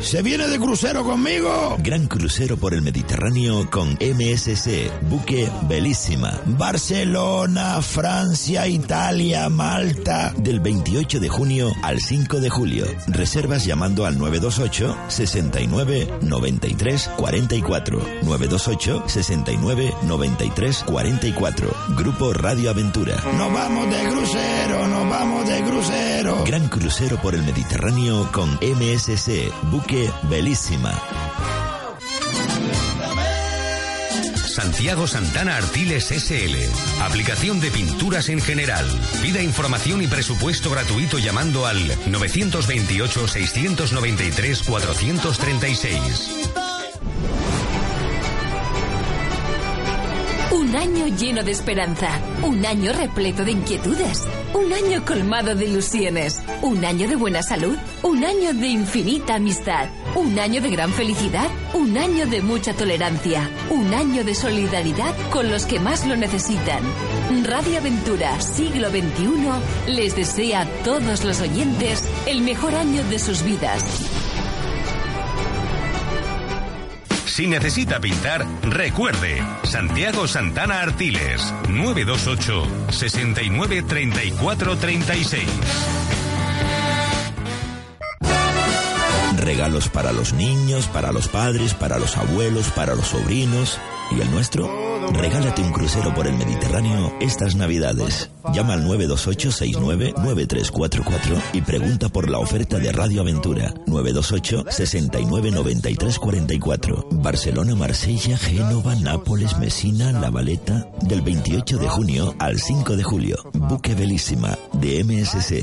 ¿Se viene de crucero conmigo? Gran crucero por el Mediterráneo con MSC, buque Belísima. Barcelona, Francia, Italia, Malta. Del 28 de junio al 5 de julio. Reservas llamando al 928 69 93 44. 928 69 93 44. Grupo Radio Aventura. Nos vamos de crucero, nos vamos de crucero. Gran crucero por el Mediterráneo con MSC, buque Belísima. Santiago Santana Artiles SL. Aplicación de pinturas en general. Pida información y presupuesto gratuito llamando al 928-693-436. Un año lleno de esperanza, un año repleto de inquietudes, un año colmado de ilusiones, un año de buena salud, un año de infinita amistad, Un año de gran felicidad, un año de mucha tolerancia, un año de solidaridad con los que más lo necesitan. Radio Aventura Siglo XXI les desea a todos los oyentes el mejor año de sus vidas. Si necesita pintar, recuerde, Santiago Santana Artiles, 928 69 34 36. Regalos para los niños, para los padres, para los abuelos, para los sobrinos. ¿Y el nuestro? Regálate un crucero por el Mediterráneo estas Navidades. Llama al 928-69-9344 y pregunta por la oferta de Radio Aventura. 928-69-9344. Barcelona, Marsella, Génova, Nápoles, Mesina, La Valeta. Del 28 de junio al 5 de julio. Buque Belísima de MSC.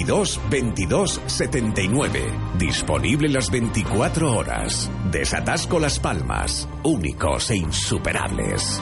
22 79. Disponible las 24 horas. Desatasco Las Palmas. Únicos e insuperables.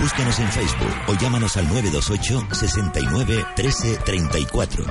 Búscanos en Facebook o llámanos al 928 69 13 34.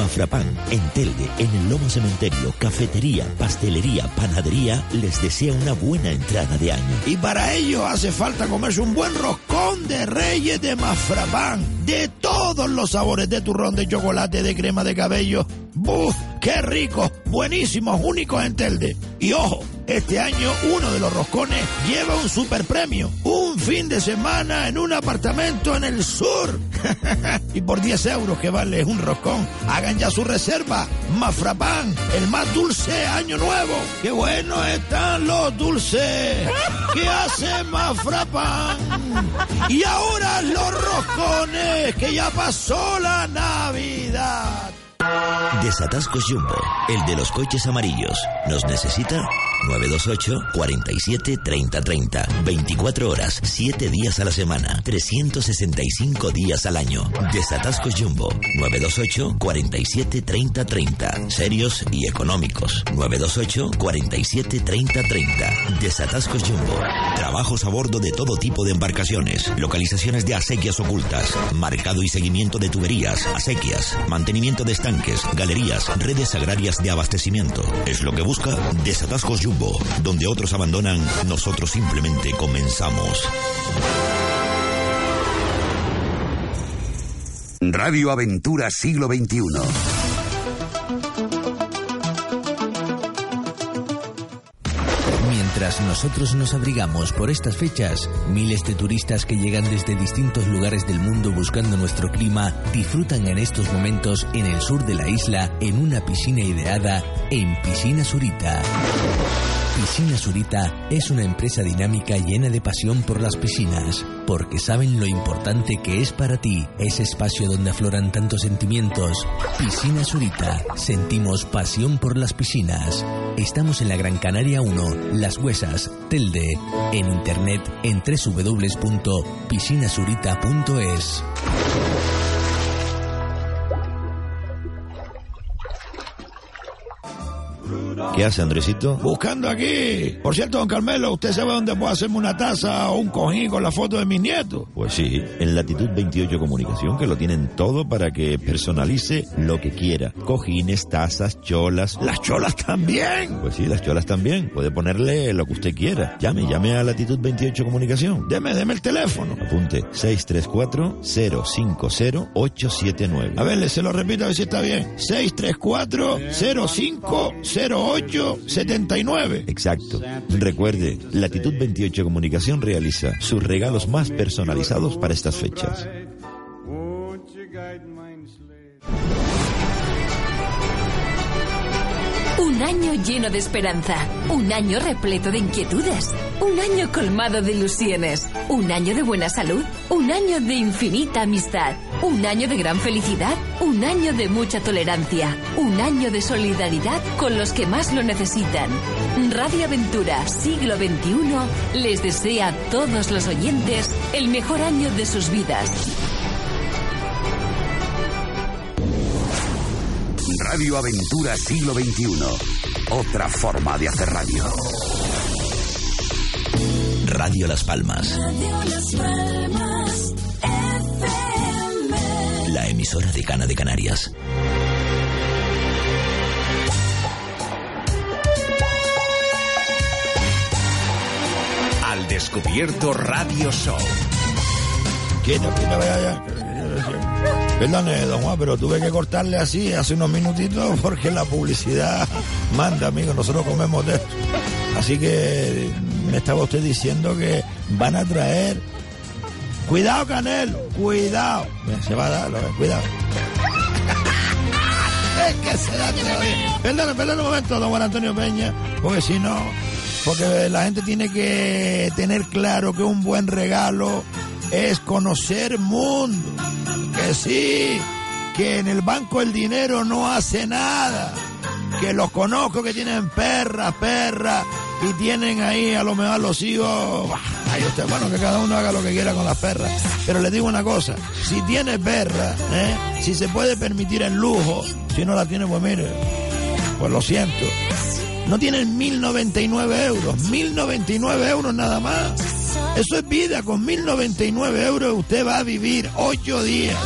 Mafrapan, en Telde, en el Lomo Cementerio, cafetería, pastelería, panadería, les desea una buena entrada de año. Y para ello hace falta comerse un buen roscón de reyes de Mafrapan, de todos los sabores, de turrón, de chocolate, de crema de cabello. ¡Buf! ¡Qué rico! Buenísimos, únicos en Telde. Y ojo, este año uno de los roscones lleva un super premio. Un fin de semana en un apartamento en el sur. (laughs) y por 10 euros que vale un roscón, hagan ya su reserva. Mafrapan, el más dulce año nuevo. ¡Qué bueno están los dulces! ¿Qué hace Mafrapan? Y ahora los roscones, que ya pasó la Navidad. Desatascos Jumbo, el de los coches amarillos. ¿Nos necesita? 928 47 30 30. 24 horas, 7 días a la semana, 365 días al año. Desatascos Jumbo, 928 47 30 30. Serios y económicos. 928 47 30 30. Desatascos Jumbo. Trabajos a bordo de todo tipo de embarcaciones. Localizaciones de acequias ocultas. Marcado y seguimiento de tuberías, acequias. Mantenimiento de estanques, galerías, redes agrarias de abastecimiento. Es lo que busca Desatascos Jumbo. Donde otros abandonan, nosotros simplemente comenzamos. Radio Aventura Siglo XXI. Nosotros nos abrigamos por estas fechas, miles de turistas que llegan desde distintos lugares del mundo buscando nuestro clima disfrutan en estos momentos en el sur de la isla en una piscina ideada en Piscina Surita. Piscina Surita es una empresa dinámica llena de pasión por las piscinas, porque saben lo importante que es para ti ese espacio donde afloran tantos sentimientos. Piscina Surita, sentimos pasión por las piscinas. Estamos en la Gran Canaria 1, Las Huesas, Telde, en internet en www.piscinasurita.es. ¿Qué hace, Andresito? Buscando aquí. Por cierto, don Carmelo, ¿usted sabe dónde puedo hacerme una taza o un cojín con la foto de mis nietos? Pues sí, en Latitud 28 Comunicación, que lo tienen todo para que personalice lo que quiera. Cojines, tazas, cholas. ¿Las cholas también? Pues sí, las cholas también. Puede ponerle lo que usted quiera. Llame, llame a Latitud 28 Comunicación. Deme, deme el teléfono. Apunte 634-050-879. A ver, se lo repito a ver si está bien. 634-050879. Exacto. Recuerde, Latitud 28 Comunicación realiza sus regalos más personalizados para estas fechas. Un año lleno de esperanza, un año repleto de inquietudes, un año colmado de ilusiones, un año de buena salud, un año de infinita amistad, un año de gran felicidad, un año de mucha tolerancia, un año de solidaridad con los que más lo necesitan. Radio Aventura Siglo XXI les desea a todos los oyentes el mejor año de sus vidas. Radio Aventura Siglo XXI. Otra forma de hacer radio. Radio Las Palmas. La emisora de Cana de Canarias. Al descubierto Radio Show. Quieto, quieto, vaya ya. Perdone, don Juan, pero tuve que cortarle así hace unos minutitos (laughs) porque la publicidad manda, amigo. Nosotros comemos de esto. Así que me estaba usted diciendo que van a traer. Cuidado, Canelo, cuidado. Se va a dar, cuidado. (laughs) es que. Perdón, perdón un momento, don Juan Antonio Peña, porque si no, porque la gente tiene que tener claro que un buen regalo es conocer mundo. Que sí, que en el banco el dinero no hace nada. Que los conozco que tienen perras, perras, y tienen ahí a lo mejor los hijos. Ay, usted, bueno, que cada uno haga lo que quiera con las perras. Pero le digo una cosa, si tiene perra, ¿eh? si se puede permitir el lujo, si no la tiene, pues mire, pues lo siento. No tienen 1099 euros, 1099 euros nada más. Eso es vida, con 1099 euros usted va a vivir 8 días,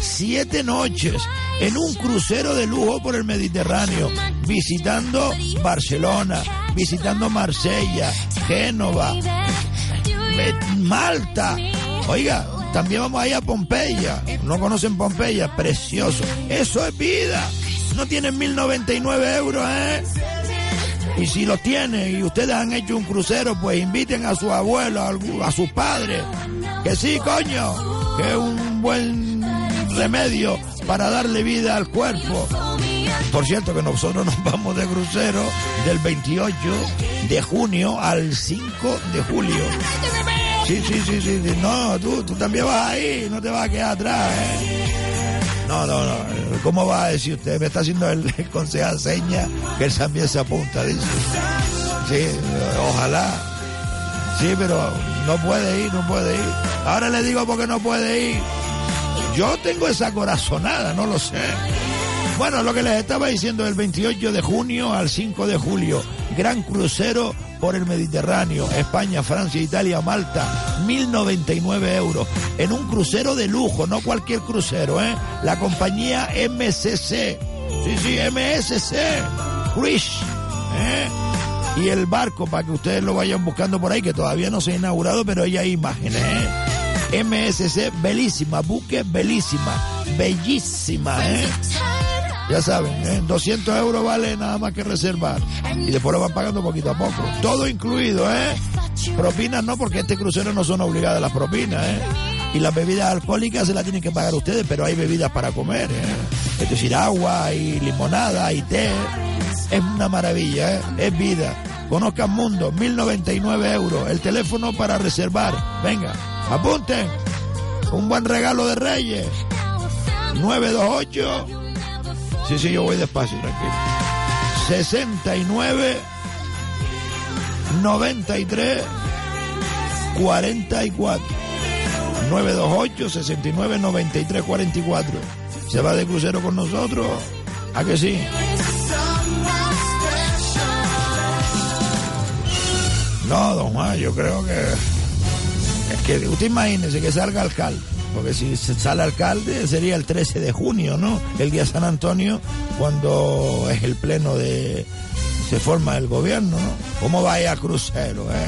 7 noches en un crucero de lujo por el Mediterráneo, visitando Barcelona, visitando Marsella, Génova, Me- Malta. Oiga, también vamos a ir a Pompeya. No conocen Pompeya, precioso. Eso es vida. No tienen 1099 euros, ¿eh? Y si los tienen y ustedes han hecho un crucero, pues inviten a su abuelo, a, a sus padres. Que sí, coño, que es un buen remedio para darle vida al cuerpo. Por cierto que nosotros nos vamos de crucero del 28 de junio al 5 de julio. Sí, sí, sí, sí. sí. No, tú, tú también vas ahí, no te vas a quedar atrás, ¿eh? No, no, no. ¿Cómo va a decir usted? Me está haciendo el, el seña que él también se apunta, dice. Sí, ojalá. Sí, pero no puede ir, no puede ir. Ahora le digo porque no puede ir. Yo tengo esa corazonada, no lo sé. Bueno, lo que les estaba diciendo, del 28 de junio al 5 de julio, gran crucero por el Mediterráneo, España, Francia, Italia, Malta, 1099 euros, en un crucero de lujo, no cualquier crucero, ¿eh? La compañía MSC, sí, sí, MSC, Cruise, ¿eh? Y el barco, para que ustedes lo vayan buscando por ahí, que todavía no se ha inaugurado, pero ahí hay imágenes, ¿eh? MSC, belísima, buque, belísima, bellísima, ¿eh? Ya saben, ¿eh? 200 euros vale nada más que reservar. Y después lo van pagando poquito a poco. Todo incluido, ¿eh? Propinas no, porque este crucero no son obligadas las propinas, ¿eh? Y las bebidas alcohólicas se las tienen que pagar ustedes, pero hay bebidas para comer, ¿eh? Es decir, agua, hay limonada, hay té. Es una maravilla, ¿eh? Es vida. Conozcan Mundo, 1099 euros. El teléfono para reservar. Venga, apunten. Un buen regalo de Reyes. 928. Sí, sí, yo voy despacio, tranquilo. 69 93 44 928 69 93 44 se va de crucero con nosotros ¿a que sí? no don Juan yo creo que es que usted imagínese que salga alcalde porque si sale alcalde sería el 13 de junio, ¿no? El día San Antonio, cuando es el pleno de... se forma el gobierno, ¿no? ¿Cómo vaya crucero, eh?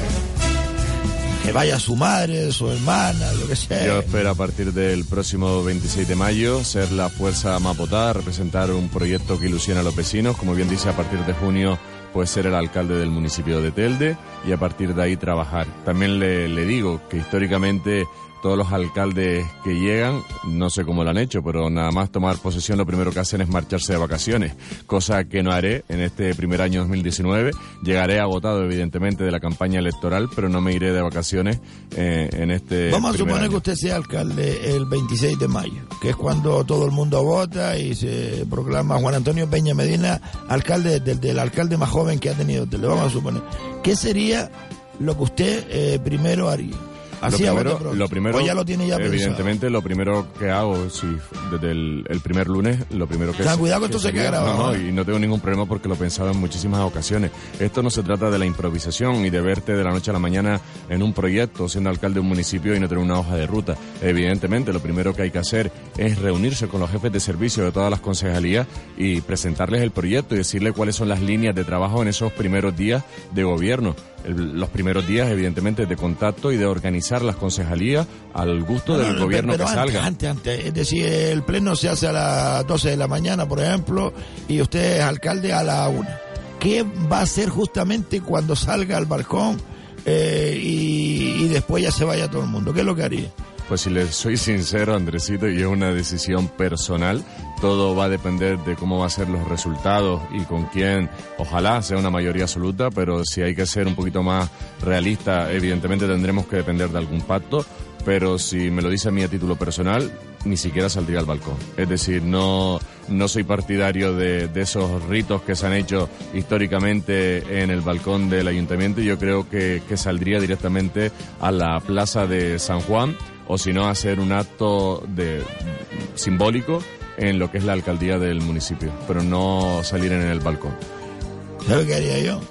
Que vaya su madre, su hermana, lo que sea. Yo espero a partir del próximo 26 de mayo ser la fuerza mapotada, representar un proyecto que ilusiona a los vecinos, como bien dice, a partir de junio pues ser el alcalde del municipio de Telde y a partir de ahí trabajar. También le, le digo que históricamente todos los alcaldes que llegan, no sé cómo lo han hecho, pero nada más tomar posesión lo primero que hacen es marcharse de vacaciones, cosa que no haré en este primer año 2019. Llegaré agotado, evidentemente, de la campaña electoral, pero no me iré de vacaciones eh, en este. Vamos a suponer año. que usted sea alcalde el 26 de mayo, que es cuando todo el mundo vota y se proclama Juan Antonio Peña Medina alcalde del, del alcalde más joven que ha tenido Telde. Vamos a suponer. ¿Qué sería lo que usted eh, primero haría? Así primero, lo primero, O ya lo tiene ya pensado. evidentemente, lo primero que hago, si desde el, el primer lunes, lo primero que... Ten cuidado que esto se queda grabado, No, no, y no tengo ningún problema porque lo he pensado en muchísimas ocasiones. Esto no se trata de la improvisación y de verte de la noche a la mañana en un proyecto, siendo alcalde de un municipio y no tener una hoja de ruta. Evidentemente, lo primero que hay que hacer es reunirse con los jefes de servicio de todas las concejalías y presentarles el proyecto y decirle cuáles son las líneas de trabajo en esos primeros días de gobierno. El- los primeros días, evidentemente, de contacto y de organizar las concejalías al gusto del no, no, gobierno pero que antes, salga. Antes, antes, es decir, el pleno se hace a las 12 de la mañana, por ejemplo, y usted es alcalde a la 1. ¿Qué va a hacer justamente cuando salga al balcón eh, y, y después ya se vaya todo el mundo? ¿Qué es lo que haría? Pues si le soy sincero, Andresito, y es una decisión personal, todo va a depender de cómo van a ser los resultados y con quién, ojalá sea una mayoría absoluta, pero si hay que ser un poquito más realista, evidentemente tendremos que depender de algún pacto, pero si me lo dice a mí a título personal, ni siquiera saldría al balcón. Es decir, no, no soy partidario de, esos ritos que se han hecho históricamente en el balcón del ayuntamiento. Yo creo que saldría directamente a la plaza de San Juan o si no hacer un acto de simbólico en lo que es la alcaldía del municipio, pero no salir en el balcón. ¿Sabe qué haría yo?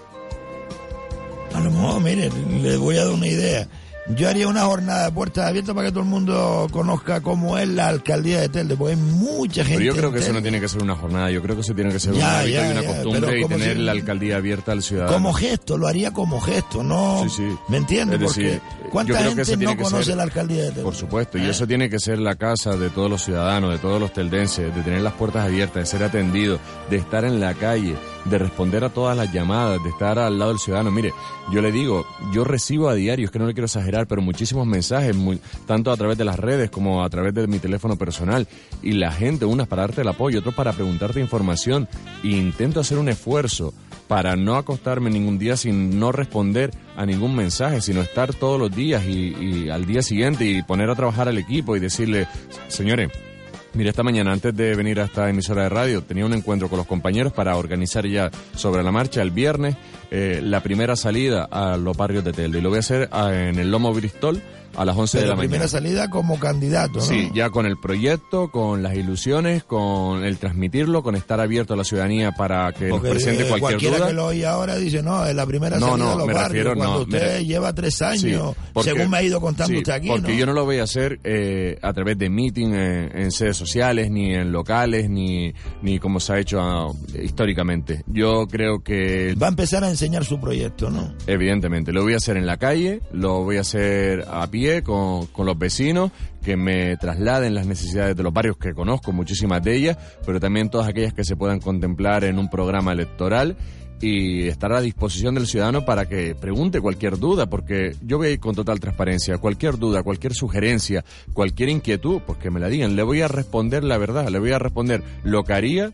A lo mejor, mire, le voy a dar una idea. Yo haría una jornada de puertas abiertas para que todo el mundo conozca cómo es la alcaldía de Telde, porque hay mucha gente. Pero yo creo que eso no tiene que ser una jornada, yo creo que eso tiene que ser Ya, un hábito ya, y una ya, costumbre y tener si- la alcaldía abierta al ciudadano. Como gesto, lo haría como gesto, ¿no? Sí, sí. ¿Me entiendes? Porque ¿cuánta gente no que conoce ser- la alcaldía de Telde? Por supuesto, y ¿Eh? eso tiene que ser la casa de todos los ciudadanos, de todos los teldenses, de tener las puertas abiertas, de ser atendido, de estar en la calle, de responder a todas las llamadas, de estar al lado del ciudadano. Mire, yo le digo, yo recibo a diario, es que no le quiero exagerar, pero muchísimos mensajes, tanto a través de las redes como a través de mi teléfono personal, y la gente, unas para darte el apoyo, otros para preguntarte información, e intento hacer un esfuerzo para no acostarme ningún día sin no responder a ningún mensaje, sino estar todos los días y, y al día siguiente y poner a trabajar al equipo y decirle, señores, Mira, esta mañana, antes de venir a esta emisora de radio, tenía un encuentro con los compañeros para organizar ya sobre la marcha el viernes eh, la primera salida a los barrios de Telde. Y lo voy a hacer ah, en el Lomo Bristol a las 11 Pero de la primera mañana. salida como candidato, ¿no? Sí, ya con el proyecto, con las ilusiones, con el transmitirlo, con estar abierto a la ciudadanía para que Porque nos presente eh, cualquier cualquiera duda. que lo oye ahora dice, no, es la primera No, salida no, a los me barrios, refiero, cuando no, usted mire. lleva tres años, Sí, porque- según me ha ido contando sí, usted aquí, Porque yo no lo voy a hacer eh, a través de meeting en, en sede sociales, ni en locales, ni, ni como se ha hecho ah, históricamente. Yo creo que... Va a empezar a enseñar su proyecto, ¿no? Evidentemente, lo voy a hacer en la calle, lo voy a hacer a pie con, con los vecinos, que me trasladen las necesidades de los barrios que conozco, muchísimas de ellas, pero también todas aquellas que se puedan contemplar en un programa electoral y estar a disposición del ciudadano para que pregunte cualquier duda, porque yo voy a ir con total transparencia. Cualquier duda, cualquier sugerencia, cualquier inquietud, pues que me la digan. Le voy a responder la verdad, le voy a responder lo que haría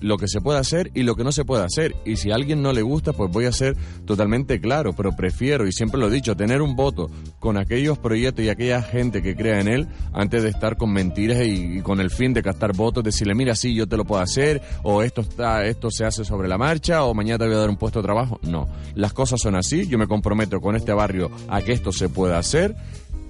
lo que se puede hacer y lo que no se puede hacer. Y si a alguien no le gusta, pues voy a ser totalmente claro, pero prefiero, y siempre lo he dicho, tener un voto con aquellos proyectos y aquella gente que crea en él antes de estar con mentiras y, y con el fin de captar votos, decirle, mira, sí, yo te lo puedo hacer, o esto, está, esto se hace sobre la marcha, o mañana te voy a dar un puesto de trabajo. No, las cosas son así, yo me comprometo con este barrio a que esto se pueda hacer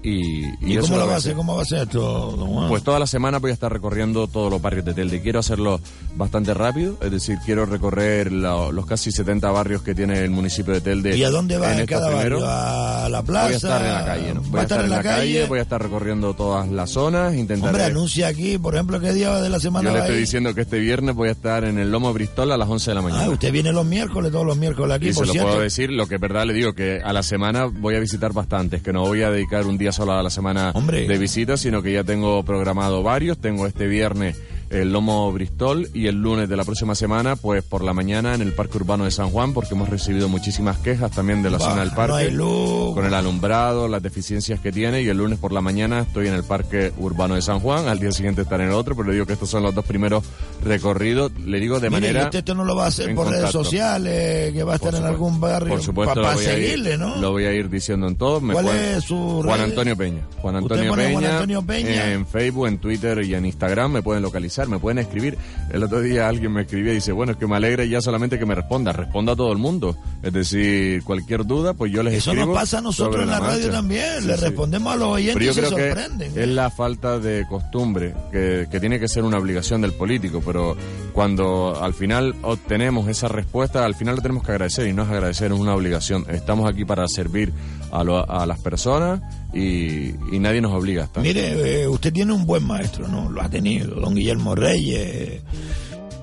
y, ¿Y, eso cómo lo va a hacer? ¿Cómo va a ser esto, don Juan? Pues toda la semana voy a estar recorriendo todos los barrios de Telde. Quiero hacerlo bastante rápido, es decir, quiero recorrer la- los casi 70 barrios que tiene el municipio de Telde. ¿Y a dónde va en, cada barrio? ¿A la plaza? Voy a estar en la calle, ¿no? Voy ¿Va a estar en la calle, voy Hombre, a estar recorriendo todas las zonas, intentaré... anuncia aquí, por ejemplo, qué día de la semana Yo le va estoy diciendo que este viernes voy a estar en el Lomo Bristol a las 11 de la mañana. Ah, usted viene los miércoles, todos los miércoles aquí, y por se lo puedo decir, lo que es verdad le digo, que a la semana voy a visitar bastantes, que no voy a dedicar un día solo a la semana de visitas, sino que ya tengo programado varios. Tengo este viernes el Lomo Bristol y el lunes de la próxima semana, pues por la mañana en el Parque Urbano de San Juan, porque hemos recibido muchísimas quejas también de la Bah, zona del no parque, hay luz. con el alumbrado, las deficiencias que tiene, y el lunes por la mañana estoy en el Parque Urbano de San Juan, al día siguiente estaré en el otro, pero le digo que estos son los dos primeros recorridos, le digo de Mire, manera... usted esto no lo va a hacer por redes sociales, que va a estar en algún barrio Por supuesto, para ir- seguirle, ¿no? Lo voy a ir diciendo en todo. Me ¿Cuál es su Juan? Antonio Peña. Juan Antonio Peña. Juan Antonio Peña. En Facebook, en Twitter y en Instagram me pueden localizar, me pueden escribir. El otro día alguien me escribía y dice, bueno, es que me alegra ya solamente que me responda. Responda a todo el mundo. Es decir, cualquier duda, pues yo les Eso escribo. nos pasa a nosotros en la radio marcha. también. Sí, Le sí. respondemos a los oyentes Pero yo y se creo que sorprenden. es la falta de costumbre, que, que tiene que ser una obligación del político, pero cuando al final obtenemos esa respuesta, al final lo tenemos que agradecer y no es agradecer, es una obligación. Estamos aquí para servir a, lo- a las personas y, y nadie nos obliga a estar. Mire, eh, usted tiene un buen maestro, ¿no? Lo ha tenido, don Guillermo Reyes.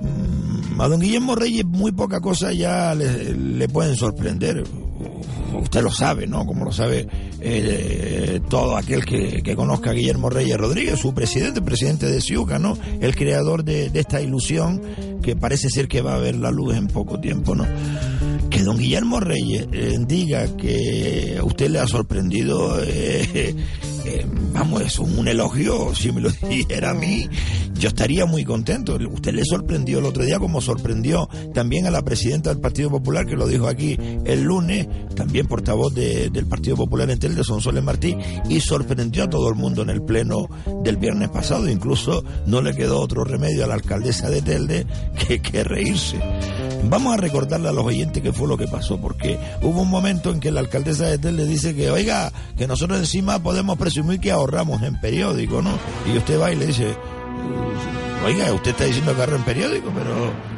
Mm, A don Guillermo Reyes muy poca cosa ya le, le pueden sorprender. Usted lo sabe, ¿no? Como lo sabe eh, todo aquel que, que conozca a Guillermo Reyes Rodríguez, su presidente, presidente de Ciuca, ¿no? El creador de, esta ilusión que parece ser que va a ver la luz en poco tiempo, ¿no? Que don Guillermo Reyes eh, diga que usted le ha sorprendido, eh, eh, vamos, es un elogio. Si me lo (laughs) dijera a mí, yo estaría muy contento. Usted le sorprendió el otro día, como sorprendió también a la presidenta del Partido Popular, que lo dijo aquí el lunes, también portavoz de- del Partido Popular en Telde, Sonsoles Martí, y sorprendió a todo el mundo en el pleno del viernes pasado. Incluso no le quedó otro remedio a la alcaldesa de Telde que, que reírse. Vamos a recordarle a los oyentes qué fue lo que pasó, porque hubo un momento en que la alcaldesa de Telde dice que, oiga, que nosotros encima podemos presumir que ahorramos en periódico, ¿no? Y usted va y le dice, oiga, usted está diciendo que ahorra en periódico, pero...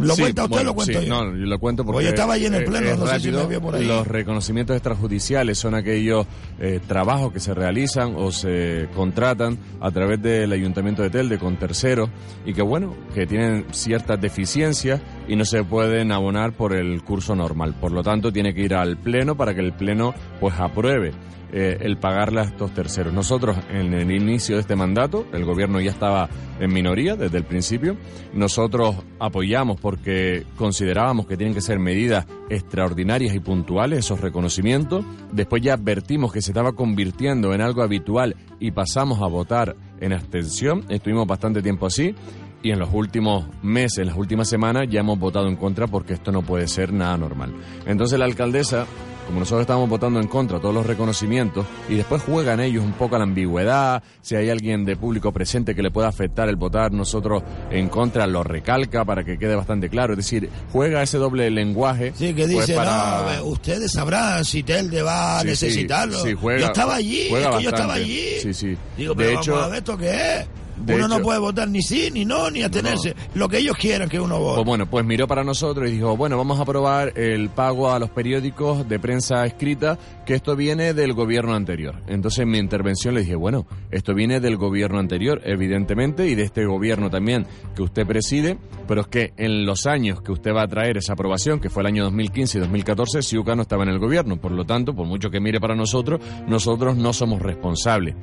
¿Lo Sí, cuenta usted o lo cuento sí, yo? No, yo lo cuento porque Hoy estaba ahí en el pleno, no sé si me por ahí. Los reconocimientos extrajudiciales son aquellos eh, trabajos que se realizan o se contratan a través del Ayuntamiento de Telde con terceros y que bueno, que tienen ciertas deficiencias y no se pueden abonar por el curso normal. Por lo tanto, tiene que ir al pleno para que el pleno pues apruebe eh, el pagarle a estos terceros. Nosotros, en el inicio de este mandato, el gobierno ya estaba en minoría desde el principio. Nosotros apoyamos porque considerábamos que tienen que ser medidas extraordinarias y puntuales esos reconocimientos. Después ya advertimos que se estaba convirtiendo en algo habitual y pasamos a votar en abstención. Estuvimos bastante tiempo así. Y en los últimos meses, en las últimas semanas, ya hemos votado en contra porque esto no puede ser nada normal. Entonces la alcaldesa, como nosotros estamos votando en contra todos los reconocimientos, y después juegan ellos un poco a la ambigüedad, si hay alguien de público presente que le pueda afectar el votar nosotros en contra, lo recalca para que quede bastante claro. Es decir, juega ese doble lenguaje. Sí, que pues, dice, para- no, ustedes sabrán si Telde va a Sí, necesitarlo. sí, juega- yo estaba allí, juega es que yo estaba allí. Sí, sí. Digo, De pero hecho- vamos a ver esto qué es. De uno no puede votar ni sí, ni no, ni abstenerse. Lo que ellos quieran que uno vote. Pues bueno, pues miró para nosotros y dijo, bueno, vamos a aprobar el pago a los periódicos de prensa escrita, que esto viene del gobierno anterior. Entonces en mi intervención le dije, bueno, esto viene del gobierno anterior, evidentemente, y de este gobierno también que usted preside, pero es que en los años que usted va a traer esa aprobación, que fue el año 2015 y 2014, Siuca no estaba en el gobierno. Por lo tanto, por mucho que mire para nosotros, nosotros no somos responsables.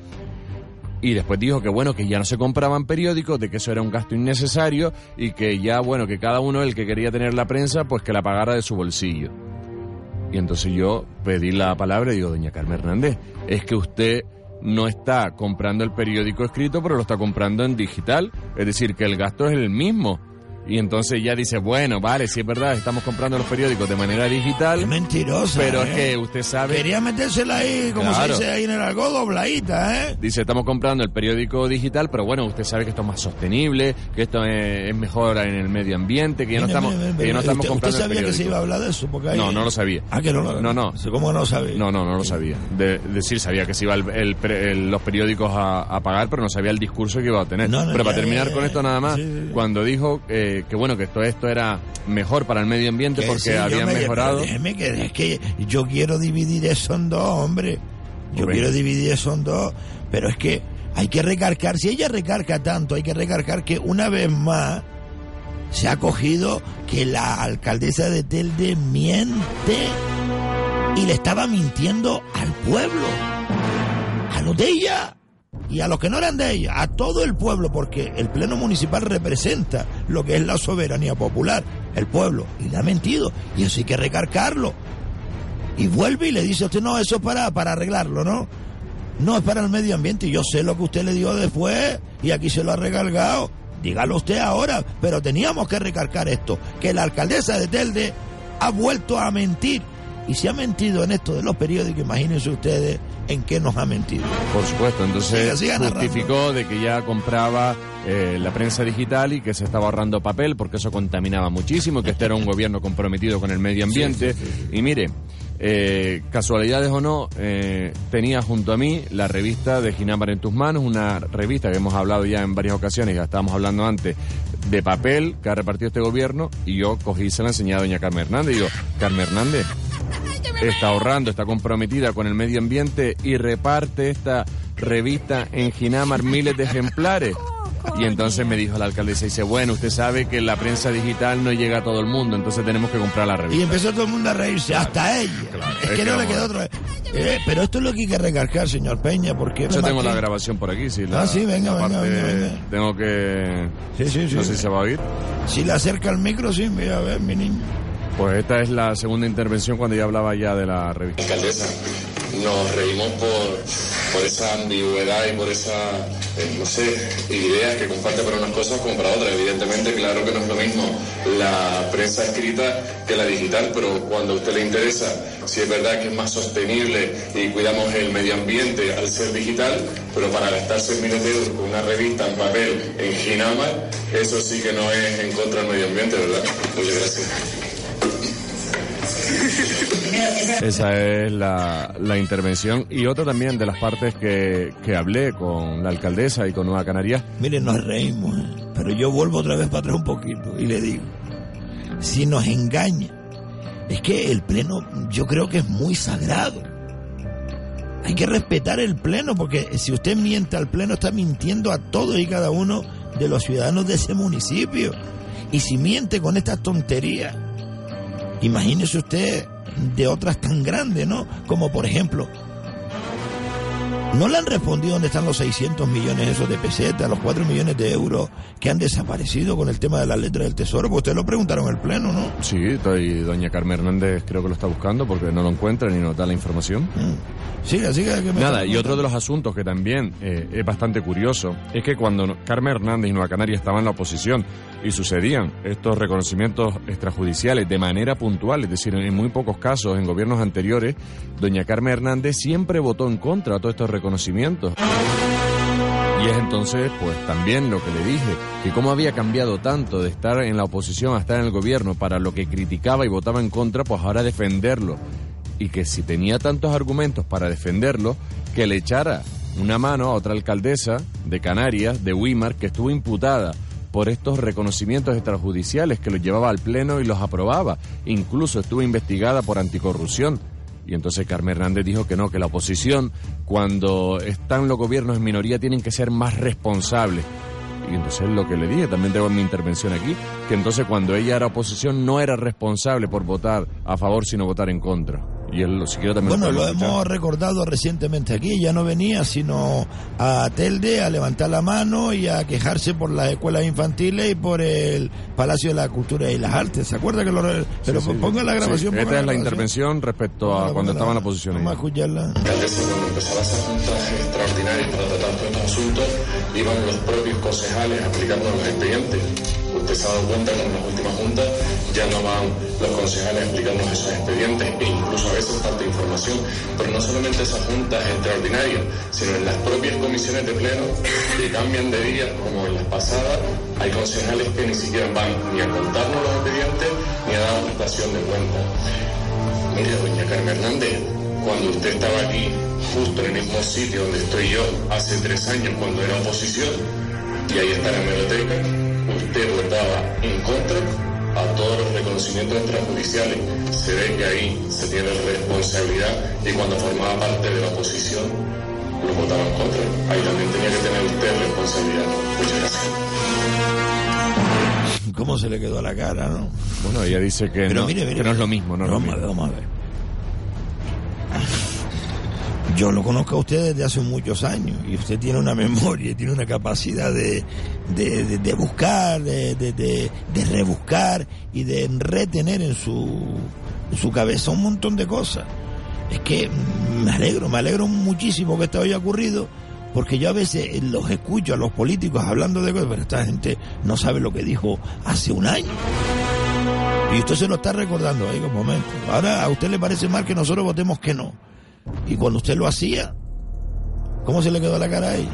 Y después dijo que bueno, que ya no se compraban periódicos, de que eso era un gasto innecesario y que ya, bueno, que cada uno el que quería tener la prensa, pues que la pagara de su bolsillo. Y entonces yo pedí la palabra y digo, doña Carmen Hernández, es que usted no está comprando el periódico escrito, pero lo está comprando en digital. Es decir, que el gasto es el mismo. Y entonces ya dice, bueno, vale, sí es verdad, estamos comprando los periódicos de manera digital. mentirosa. Pero es ¿eh? que usted sabe... Quería metérsela ahí, como Claro. se dice ahí en el algo, dobladita, ¿eh? Dice, estamos comprando el periódico digital, pero bueno, usted sabe que esto es más sostenible, que esto es, es mejor en el medio ambiente, que ya no estamos, mire, mire, que ya no estamos ¿Usted, comprando usted el sabía que se periódico. iba a hablar de eso? Porque ahí- No, no lo sabía. Ah, que no lo No, no. ¿Cómo no lo sabía? No, no, no lo sabía. De, decir, sabía que se iba el- el el- los periódicos a, a pagar, pero no sabía el discurso que iba a tener. No, no, pero ya, para terminar ya, con ya. esto nada más, sí, sí. cuando dijo eh, que bueno, que esto, esto era mejor para el medio ambiente Que porque sí, habían me- mejorado. pero déjeme que es que yo quiero dividir eso en dos, hombre. Yo quiero dividir eso en dos, pero es que hay que recargar, si ella recarga tanto, hay que recargar que una vez más se ha cogido que la alcaldesa de Telde miente y le estaba mintiendo al pueblo, a los de ella y a los que no eran de ella, a todo el pueblo, porque el Pleno Municipal representa lo que es la soberanía popular, el pueblo, y le ha mentido, y eso hay que recargarlo. Y vuelve y le dice a usted, no, eso es para, para arreglarlo, ¿no? No, es para el medio ambiente, y yo sé lo que usted le dio después, y aquí se lo ha recargado. Dígalo usted ahora, pero teníamos que recargar esto, que la alcaldesa de Telde ha vuelto a mentir. Y si ha mentido en esto de los periódicos, imagínense ustedes en qué nos ha mentido. Por supuesto, entonces Siga, siga justificó de que ya compraba eh, la prensa digital y que se estaba ahorrando papel porque eso contaminaba muchísimo, que este era un gobierno comprometido con el medio ambiente. Y mire, eh, casualidades o no, eh, tenía junto a mí la revista de Ginamar en tus manos, una revista que hemos hablado ya en varias ocasiones, ya estábamos hablando antes, de papel que ha repartido este gobierno y yo cogí y se la enseñé a doña Carmen Hernández y digo, Carmen Hernández, está ahorrando, está comprometida con el medio ambiente y reparte esta revista en Ginamar miles de ejemplares. Y entonces me dijo la alcaldesa, dice, bueno, usted sabe que la prensa digital no llega a todo el mundo, entonces tenemos que comprar la Y revista. empezó todo el mundo a reírse, hasta ella. es, es que que no le quedó otra vez. Eh, pero esto es lo que hay que recargar, señor Peña, porque... Yo tengo la grabación por aquí, si la, Ah, sí, venga, la venga, parte- venga, venga. Tengo que... Sí, sí, sí. No sé si se va a oír. Si le acerca el micro, sí, mira, a ver, mi niño. Pues esta es la segunda intervención cuando ya hablaba ya de la revista. Alcaldesa, nos reímos por, por esa ambigüedad y por esa, eh, no sé, idea que comparte para unas cosas como para otras. Evidentemente, claro que no es lo mismo la prensa escrita que la digital, pero cuando a usted le interesa, si es verdad que es más sostenible y cuidamos el medio ambiente al ser digital, pero para gastarse miles de euros con una revista en papel en Ginamar, eso sí que no es en contra del medio ambiente, ¿verdad? Muchas gracias. Esa es la, la intervención. Y otra también de las partes que, que hablé con la alcaldesa y con Nueva Canarias. Miren, nos reímos, ¿eh? pero yo vuelvo otra vez para atrás un poquito y le digo, si nos engaña, es que el pleno yo creo que es muy sagrado. Hay que respetar el pleno porque si usted miente al pleno está mintiendo a todos y cada uno de los ciudadanos de ese municipio. Y si miente con estas tonterías, imagínese usted de otras tan grandes, ¿no? Como por ejemplo, no le han respondido dónde están los 600 millones esos de pesetas, los 4 millones de euros que han desaparecido con el tema de las letras del tesoro. Pues ustedes lo preguntaron en el pleno, ¿no? Sí, y doña Carmen Hernández creo que lo está buscando porque no lo encuentra ni nos da la información. Siga, siga. Que me Nada, y otro de los asuntos que también eh, es bastante curioso es que cuando Carmen Hernández y Nueva Canaria estaban en la oposición y sucedían estos reconocimientos extrajudiciales de manera puntual, es decir, en muy pocos casos en gobiernos anteriores, doña Carmen Hernández siempre votó en contra de todos estos reconocimientos. Y es entonces, pues también lo que le dije, que cómo había cambiado tanto de estar en la oposición a estar en el gobierno para lo que criticaba y votaba en contra, pues ahora defenderlo. Y que si tenía tantos argumentos para defenderlo, que le echara una mano a otra alcaldesa de Canarias, de Wimar, que estuvo imputada por estos reconocimientos extrajudiciales que los llevaba al Pleno y los aprobaba. Incluso estuvo investigada por anticorrupción. Y entonces Carmen Hernández dijo que no, que la oposición, cuando están los gobiernos en minoría, tienen que ser más responsables. Y entonces lo que le dije, también tengo en mi intervención aquí, que entonces cuando ella era oposición no era responsable por votar a favor, sino votar en contra. Y él, si quiero también Bueno, lo escuchar. hemos recordado recientemente aquí. Ella no venía sino a Telde a levantar la mano y a quejarse por las escuelas infantiles y por el Palacio de la Cultura y las Artes. ¿Se acuerda que lo.? re- Pero Sí, sí. ponga la Sí, grabación. ponga esta es la grabación. intervención respecto a cuando estaba en la posición. Vamos a escucharla. alcaldesa cuando empezaba esas juntas extraordinarias para tratar todos estos asuntos, iban los propios concejales aplicando los expedientes. Usted se ha dado cuenta que en las últimas juntas ya no van los concejales aplicando esos expedientes e incluso a veces falta información. Pero no solamente esas juntas extraordinarias, sino en las propias comisiones de pleno que cambian de día, como en las pasadas, hay concejales que ni siquiera van ni a contarnos los expedientes ni a dar prestación de cuentas. Mire, doña Carmen Hernández, cuando usted estaba aquí, justo en el mismo sitio donde estoy yo, hace tres años cuando era oposición, y ahí está la hemeroteca, usted votaba en contra a todos los reconocimientos extrajudiciales. Se ve que ahí se tiene responsabilidad y cuando formaba parte de la oposición lo votaba en contra. Ahí también tenía que tener usted responsabilidad. Muchas gracias. ¿Cómo se le quedó a la cara, no? Bueno, ella dice que, Pero no, mire, mire, que no es lo mismo, no es lo mismo. a ver. Yo lo conozco a usted desde hace muchos años y usted tiene una memoria, tiene una capacidad de, de, de- de buscar, de, rebuscar y de retener en su, su cabeza un montón de cosas. Es que me alegro, me alegro muchísimo que esto haya ocurrido porque yo a veces los escucho a los políticos hablando de cosas, pero esta gente no sabe lo que dijo hace un año. Y usted se lo está recordando, oiga, un momento. Ahora a usted le parece mal que nosotros votemos que no. Y cuando usted lo hacía, ¿cómo se le quedó la cara ahí?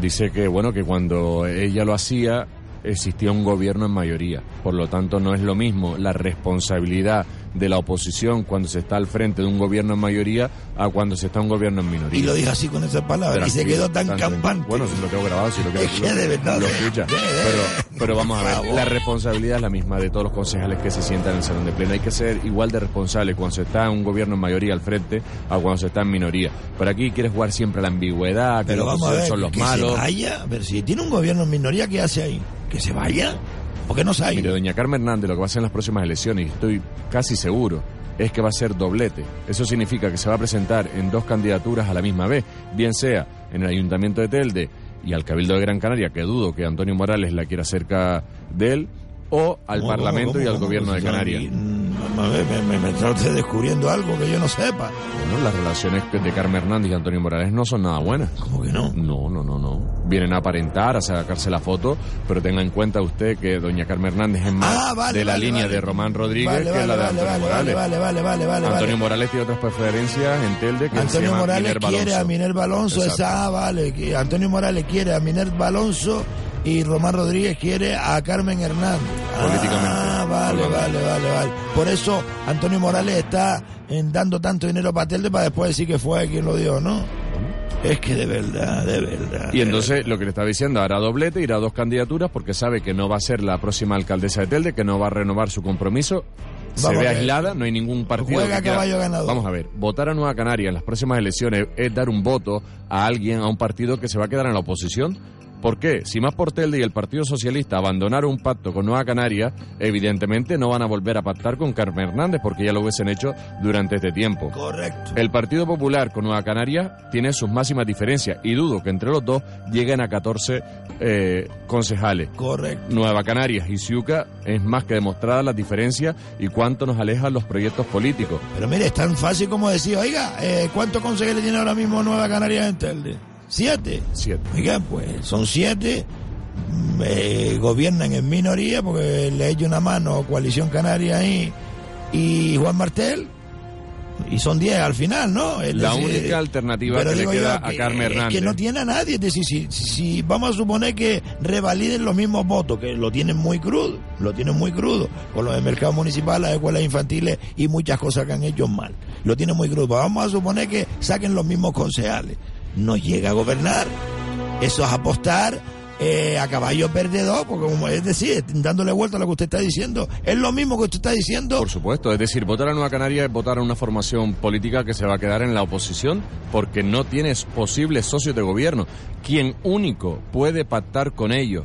Dice que, bueno, que cuando ella lo hacía existía un gobierno en mayoría. Por lo tanto, no es lo mismo la responsabilidad de la oposición cuando se está al frente de un gobierno en mayoría a cuando se está un gobierno en minoría. Y lo dijo así con esas palabras. Y se quedó tan tranquilo. campante. Bueno, si lo tengo grabado, si lo Es quieres. que de verdad. Lo escucha. Pero, pero vamos a ver, la responsabilidad es la misma de todos los concejales que se sientan en el salón de pleno. Hay que ser igual de responsable cuando se está en un gobierno en mayoría al frente a cuando se está en minoría. Pero aquí quieres jugar siempre a la ambigüedad, que Pero los vamos a ver, son los que malos. se vaya. Pero si tiene un gobierno en minoría, ¿qué hace ahí? ¿Que se vaya? ¿Por qué no ha Mire, doña Carmen Hernández lo que va a hacer en las próximas elecciones, y estoy casi seguro, es que va a ser doblete. Eso significa que se va a presentar en dos candidaturas a la misma vez, bien sea en el Ayuntamiento de Telde y al Cabildo de Gran Canaria, que dudo que Antonio Morales la quiera cerca de él, o al ¿Cómo, Parlamento y al? Gobierno de Canarias. A me, me- me está usted descubriendo algo que yo no sepa. Bueno, las relaciones de Carmen Hernández y Antonio Morales no son nada buenas. ¿Cómo que no? No, no, no, no. Vienen a aparentar, a sacarse la foto, pero tenga en cuenta usted que doña Carmen Hernández es más Ah, vale, de la vale, línea vale. de Román Rodríguez que vale, la de Antonio Morales. vale, vale, vale, vale, Antonio. Morales tiene otras preferencias en Telde que se Antonio llama Morales Minerva quiere a Alonso. Minerva Alonso, Exacto. esa, ah, vale. Antonio Morales quiere a Minerva Alonso y Román Rodríguez quiere a Carmen Hernández. Políticamente. Ah, vale, vale, vale, vale. Por eso Antonio Morales está dando tanto dinero para Telde para después decir que fue quien lo dio, ¿no? Es que de verdad, de verdad. Y entonces lo que le estaba diciendo, hará doblete, irá a dos candidaturas porque sabe que no va a ser la próxima alcaldesa de Telde, que no va a renovar su compromiso. Se Vamos ve a aislada, no hay ningún partido. Juega que quiera- caballo ganador. Vamos a ver, votar a Nueva Canaria en las próximas elecciones es dar un voto a alguien, a un partido que se va a quedar en la oposición. ¿Por qué? Si más por Telde y el Partido Socialista abandonaron un pacto con Nueva Canaria, evidentemente no van a volver a pactar con Carmen Hernández porque ya lo hubiesen hecho durante este tiempo. Correcto. El Partido Popular con Nueva Canaria tiene sus máximas diferencias y dudo que entre los dos lleguen a 14 eh, concejales. Correcto. Nueva Canarias y Ciuca es más que demostrada las diferencias y cuánto nos alejan los proyectos políticos. Pero mire, es tan fácil como decir, oiga, eh, ¿cuántos consejeros tiene ahora mismo Nueva Canarias en Telde? ¿Siete? Siete. Oiga, pues son siete, mm, eh, gobiernan en minoría porque le echa una mano Coalición Canaria ahí y Juan Martel, y son diez al final, ¿no? Es La decir, única alternativa que le digo yo queda a que- Carmen Es Hernández. que no tiene a nadie, es decir, si, si- vamos a suponer que revaliden los mismos votos, que lo tienen muy crudo, lo tienen muy crudo, con los de mercado municipal, las escuelas infantiles y muchas cosas que han hecho mal, lo tienen muy crudo, vamos a suponer que saquen los mismos concejales. No llega a gobernar. Eso es apostar eh, a caballo perdedor, porque como es decir, dándole vuelta a lo que usted está diciendo, es lo mismo que usted está diciendo. Por supuesto, es decir, votar a Nueva Canaria es votar a una formación política que se va a quedar en la oposición porque no tienes posibles socios de gobierno. Quien único puede pactar con ellos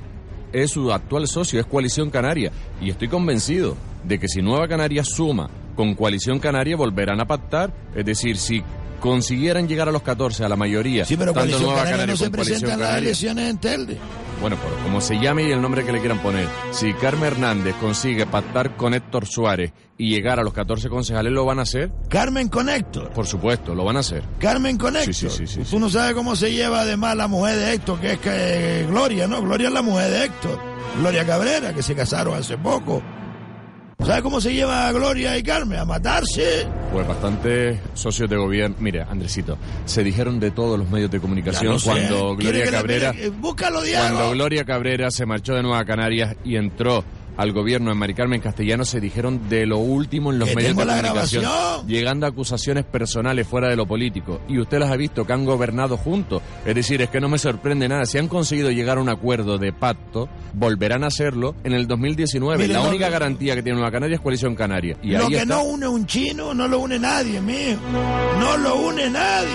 es su actual socio, es Coalición Canaria. Y estoy convencido de que si Nueva Canaria suma con Coalición Canaria volverán a pactar. Es decir, si consiguieran llegar a los 14, a la mayoría, Sí, pero tanto Nueva Canaria Canaria no se como Coalición presenta en las elecciones en Telde. bueno, como se llame y el nombre que le quieran poner, si Carmen Hernández consigue pactar con Héctor Suárez y llegar a los 14 concejales, ¿lo van a hacer? Carmen con Héctor. Por supuesto, lo van a hacer. Carmen con Héctor. Sí, sí, sí, sí, Tú no sabes cómo se lleva además la mujer de Héctor, que es que Gloria, ¿no? Gloria es la mujer de Héctor. Gloria Cabrera, que se casaron hace poco. ¿Sabes cómo se lleva Gloria y Carmen? A matarse. Pues bastantes socios de gobierno. Mire, Andresito, se dijeron de todos los medios de comunicación sé. cuando ¿Quiere Gloria Cabrera. eh, Búscalo. Cuando Gloria Cabrera se marchó de Nueva Canarias y entró al gobierno en Mari Carmen Castellano, se dijeron de lo último en los medios de comunicación, grabación. llegando a acusaciones personales fuera de lo político. Y usted las ha visto que han gobernado juntos. Es decir, es que no me sorprende nada. Si han conseguido llegar a un acuerdo de pacto, volverán a hacerlo en el 2019. Mire, la única garantía que tiene Nueva Canaria es Coalición Canaria. Y lo ahí que está. no une un chino, no lo une nadie, mío. No lo une nadie.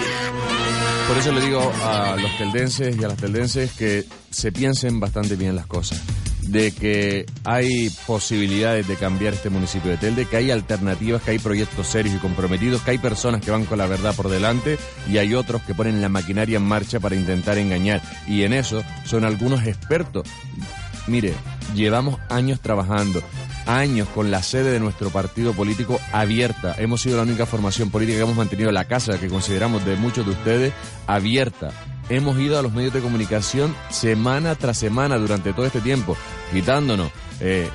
Por eso le digo a los teldenses y a las teldenses que se piensen bastante bien las cosas. De que hay posibilidades de cambiar este municipio de Telde, que hay alternativas, que hay proyectos serios y comprometidos, que hay personas que van con la verdad por delante y hay otros que ponen la maquinaria en marcha para intentar engañar. Y en eso son algunos expertos. Mire, llevamos años trabajando, años con la sede de nuestro partido político abierta. Hemos sido la única formación política que hemos mantenido la casa, que consideramos de muchos de ustedes, abierta. Hemos ido a los medios de comunicación semana tras semana durante todo este tiempo, quitándonos eh,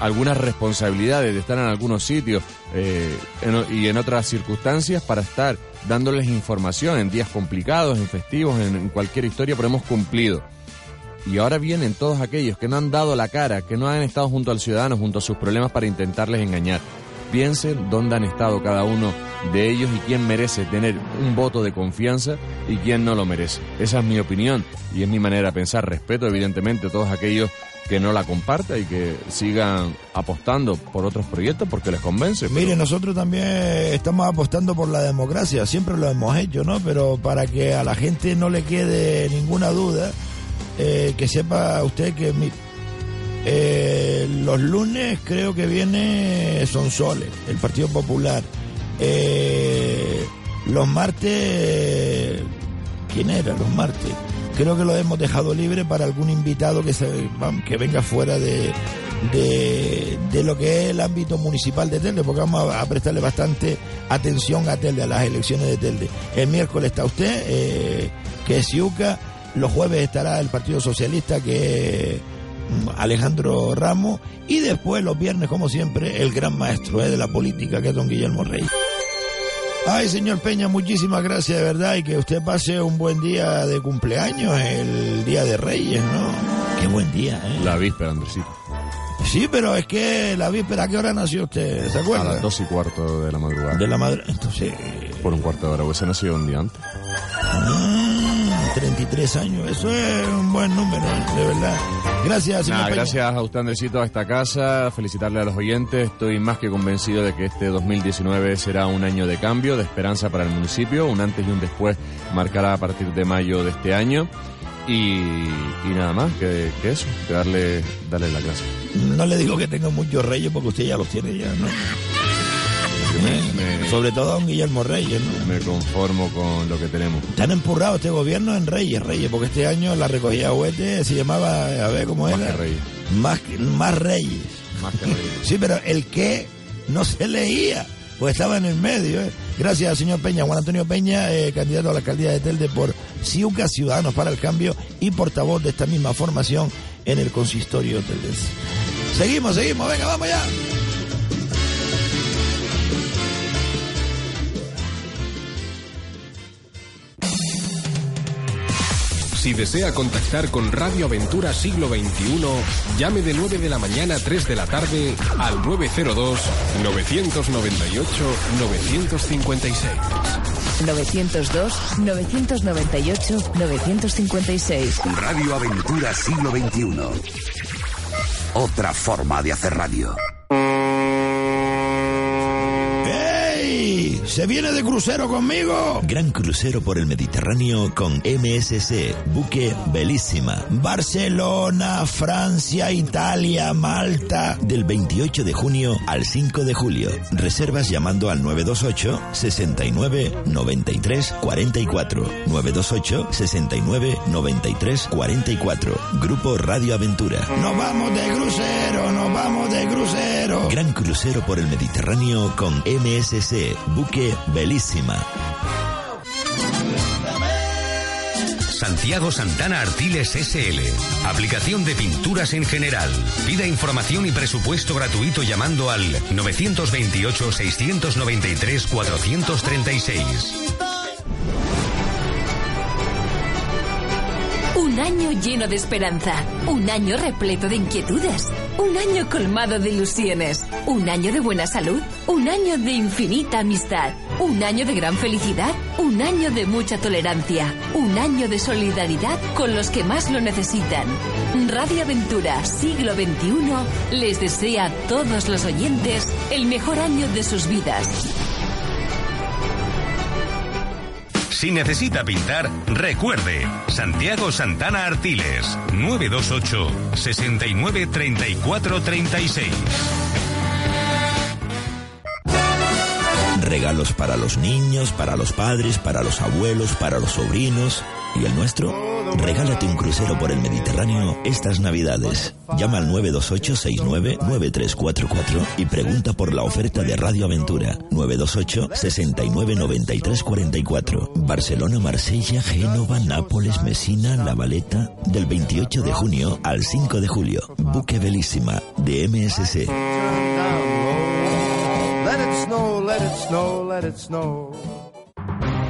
algunas responsabilidades de estar en algunos sitios eh, y en otras circunstancias para estar dándoles información en días complicados, en festivos, en- en cualquier historia, pero hemos cumplido. Y ahora vienen todos aquellos que no han dado la cara, que no han estado junto al ciudadano, junto a sus problemas para intentarles engañar. Piensen dónde han estado cada uno de ellos y quién merece tener un voto de confianza y quién no lo merece. Esa es mi opinión y es mi manera de pensar. Respeto evidentemente a todos aquellos que no la compartan y que sigan apostando por otros proyectos porque les convence. Mire, nosotros también estamos apostando por la democracia, siempre lo hemos hecho, ¿no? Pero para que a la gente no le quede ninguna duda, eh, que sepa usted que mi- eh, los lunes creo que viene Sonsoles, el Partido Popular. Eh, los martes, ¿quién era los martes? Creo que lo hemos dejado libre para algún invitado que, se, que venga fuera de, de, lo que es el ámbito municipal de Telde, porque vamos a, prestarle bastante atención a Telde, a las elecciones de Telde. El miércoles está usted, eh, que es Iuca, los jueves estará el Partido Socialista, que es Alejandro Ramos, y después los viernes, como siempre, el gran maestro eh, de la política, que es don Guillermo Rey. Ay, señor Peña, muchísimas gracias de verdad y que usted pase un buen día de cumpleaños, el Día de Reyes, ¿no? Qué buen día, ¿eh? La víspera, Andresito. Sí, pero es que la víspera, ¿a qué hora nació usted? ¿Se A acuerda? las dos y cuarto de la madrugada. De la madre. Entonces, Por un cuarto de hora, pues se nació un día antes. ah, 33 años, eso es un buen número, de verdad. Gracias, señor gracias a usted, Andresito, a esta casa, felicitarle a los oyentes. Estoy más que convencido de que este 2019 será un año de cambio, de esperanza para el municipio. Un antes y un después marcará a partir de mayo de este año. Y, y nada más que, que eso, que darle, darle la clase. No le digo que tenga muchos reyes porque usted ya los tiene ya, ¿no? Me, Sobre todo a don Guillermo Reyes, ¿no? me conformo con lo que tenemos. Te han empurrado este gobierno en Reyes, Reyes, porque este año la recogida juguetes se llamaba, a ver cómo Más era. que Reyes. Más Reyes. Más que Reyes. (laughs) Sí, pero el que no se leía, pues estaba en el medio. ¿eh? Gracias, señor Peña. Juan Antonio Peña, eh, candidato a la alcaldía de Telde por Ciuca, Ciudadanos para el Cambio y portavoz de esta misma formación en el consistorio teldense. Seguimos, seguimos, venga, vamos ya. Si desea contactar con Radio Aventura Siglo XXI, llame de 9 de la mañana a 3 de la tarde al 902-998-956. 902 998 956. Radio Aventura Siglo XXI. Otra forma de hacer radio. ¿Se viene de crucero conmigo? Gran crucero por el Mediterráneo con MSC, buque Belísima. Barcelona, Francia, Italia, Malta. Del 28 de junio al 5 de julio. Reservas llamando al 928 69 93 44. 928 69 93 44. Grupo Radio Aventura. Nos vamos de crucero, nos vamos de crucero. Gran crucero por el Mediterráneo con MSC, buque Belísima. Santiago Santana Artiles SL. Aplicación de pinturas en general. Pida información y presupuesto gratuito llamando al 928-693-436. Un año lleno de esperanza, un año repleto de inquietudes, un año colmado de ilusiones, un año de buena salud, un año de infinita amistad, un año de gran felicidad, un año de mucha tolerancia, un año de solidaridad con los que más lo necesitan. Radio Aventura Siglo XXI les desea a todos los oyentes el mejor año de sus vidas. Si necesita pintar, recuerde, Santiago Santana Artiles, 928 69 34 36. Regalos para los niños, para los padres, para los abuelos, para los sobrinos. ¿Y el nuestro? Regálate un crucero por el Mediterráneo estas Navidades. Llama al 928-69-9344 y pregunta por la oferta de Radio Aventura. 928-69-9344. Barcelona, Marsella, Génova, Nápoles, Mesina, La Valeta. Del 28 de junio al 5 de julio. Buque Belísima de MSC.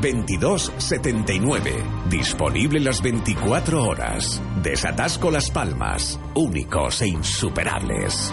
22 79. Disponible las 24 horas. Desatasco Las Palmas. Únicos e insuperables.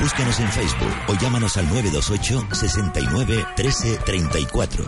Búscanos en Facebook o llámanos al 928 69 13 34.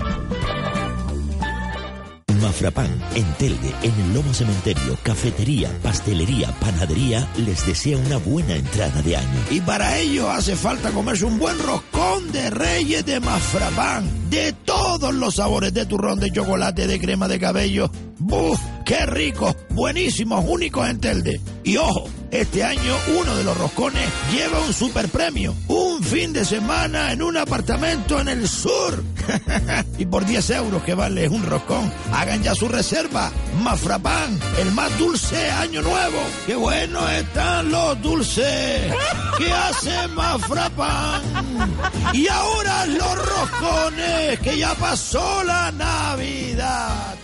Mafrapan, en Telde, en el Lomo Cementerio, cafetería, pastelería, panadería, les desea una buena entrada de año. Y para ello hace falta comerse un buen roscón de reyes de Mafrapán. de todos los sabores de turrón, de chocolate, de crema de cabello. ¡Buf! ¡Qué rico! Buenísimos, únicos en Telde. Y ojo, este año uno de los roscones lleva un super premio. Un fin de semana en un apartamento en el sur. (laughs) y por 10 euros que vale un roscón, hagan ya su reserva. Mafrapán, el más dulce año nuevo. ¡Qué bueno están los dulces! ¿Qué hace Mafrapán? Y ahora los roscones, que ya pasó la Navidad.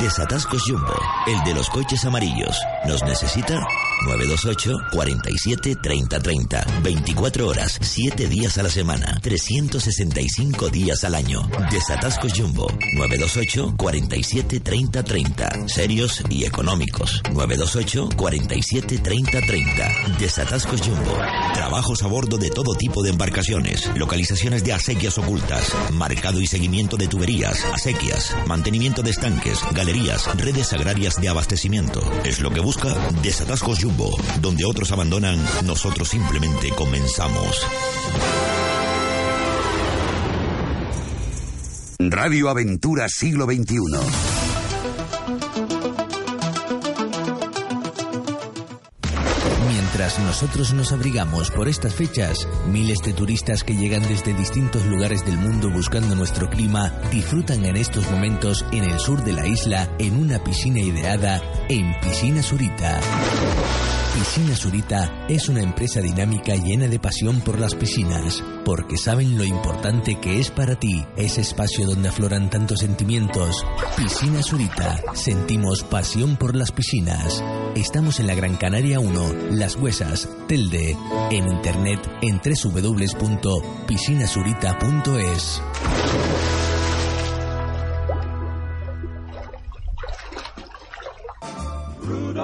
Desatascos Jumbo, el de los coches amarillos. ¿Nos necesita? 928 47 30 30. 24 horas, 7 días a la semana, 365 días al año. Desatascos Jumbo, 928 47 30 30. Serios y económicos. 928 47 30 30. Desatascos Jumbo. Trabajos a bordo de todo tipo de embarcaciones. Localizaciones de acequias ocultas. Marcado y seguimiento de tuberías, acequias. Mantenimiento de estanques, galerías, redes agrarias de abastecimiento. Es lo que busca Desatascos Jumbo. Donde otros abandonan, nosotros simplemente comenzamos. Radio Aventura Siglo XXI. Nosotros nos abrigamos por estas fechas, miles de turistas que llegan desde distintos lugares del mundo buscando nuestro clima disfrutan en estos momentos en el sur de la isla en una piscina ideada en Piscina Surita. Piscina Surita es una empresa dinámica llena de pasión por las piscinas, porque saben lo importante que es para ti ese espacio donde afloran tantos sentimientos. Piscina Surita, sentimos pasión por las piscinas. Estamos en la Gran Canaria 1, Las Huesas, Telde, en internet en www.piscinasurita.es.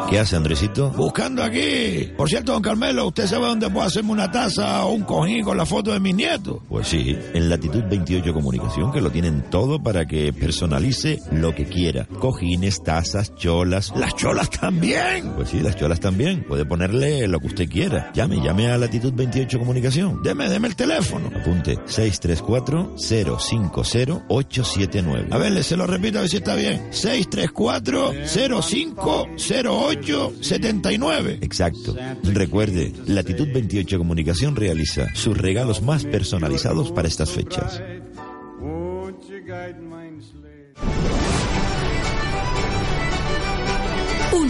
¿Qué hace, Andresito? Buscando aquí. Por cierto, don Carmelo, ¿usted sabe dónde puedo hacerme una taza o un cojín con la foto de mis nietos? Pues sí, en Latitud 28 Comunicación, que lo tienen todo para que personalice lo que quiera. Cojines, tazas, cholas. ¿Las cholas también? Pues sí, las cholas también. Puede ponerle lo que usted quiera. Llame, llame a Latitud 28 Comunicación. Deme, deme el teléfono. Apunte 634-050-879. A ver, se lo repito a ver si está bien. 634-050879. Exacto. Recuerde, Latitud 28 Comunicación realiza sus regalos más personalizados para estas fechas.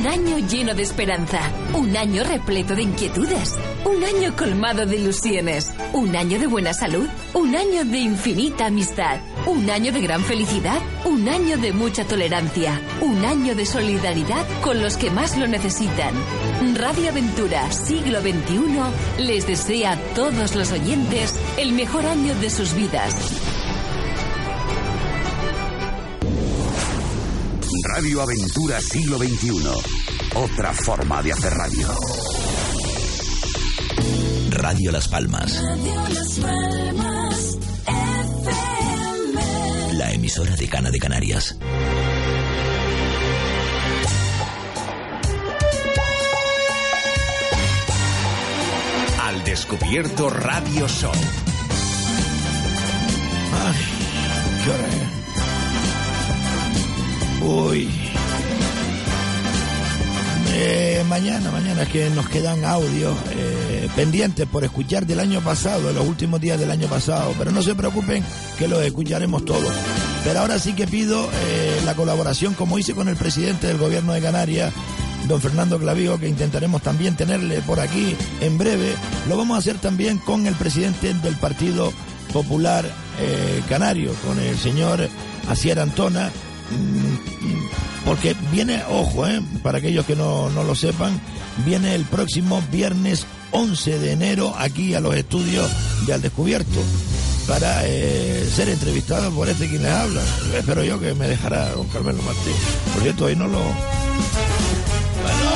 Un año lleno de esperanza, un año repleto de inquietudes, un año colmado de ilusiones, un año de buena salud, un año de infinita amistad, un año de gran felicidad, un año de mucha tolerancia, un año de solidaridad con los que más lo necesitan. Radio Aventura Siglo XXI les desea a todos los oyentes el mejor año de sus vidas. Radio Aventura Siglo XXI. Otra forma de hacer radio. Radio Las Palmas. La emisora de Cana de Canarias. Al descubierto Radio Show. Ay, qué. Uy. Eh, mañana, mañana que nos quedan audios eh, pendientes por escuchar del año pasado, de los últimos días del año pasado, pero no se preocupen que los escucharemos todos. Pero ahora sí que pido eh, la colaboración, como hice con el presidente del gobierno de Canarias, don Fernando Clavijo, que intentaremos también tenerle por aquí en breve. Lo vamos a hacer también con el presidente del Partido Popular eh, Canario, con el señor Asier Antona, porque viene, ojo, eh, para aquellos que no, no lo sepan, viene el próximo viernes 11 de enero aquí a los estudios de Al Descubierto para eh, ser entrevistado por este quien les habla. Espero yo que me dejará don Carmelo Martín. Por cierto, hoy no lo... Bueno,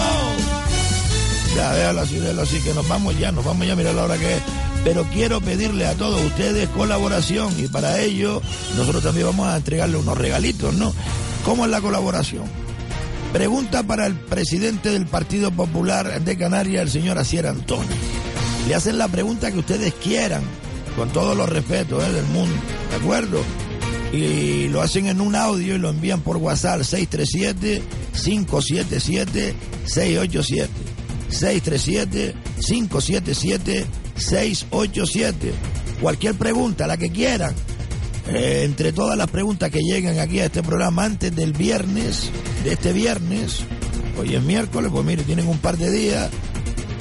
ya déjalo así, déjalo así, que nos vamos ya, nos vamos ya, mira la hora que. Pero quiero pedirle a todos ustedes colaboración y para ello nosotros también vamos a entregarle unos regalitos, ¿no? ¿Cómo es la colaboración? Pregunta para el presidente del Partido Popular de Canarias, el señor Asier Antonio. Le hacen la pregunta que ustedes quieran, con todos los respetos ¿eh? del mundo, ¿de acuerdo? y lo hacen en un audio y lo envían por WhatsApp 637-577-687. 637-577-687. Cualquier pregunta, la que quieran. Eh, entre todas las preguntas que lleguen aquí a este programa antes del viernes, de este viernes, hoy es miércoles, pues mire, tienen un par de días,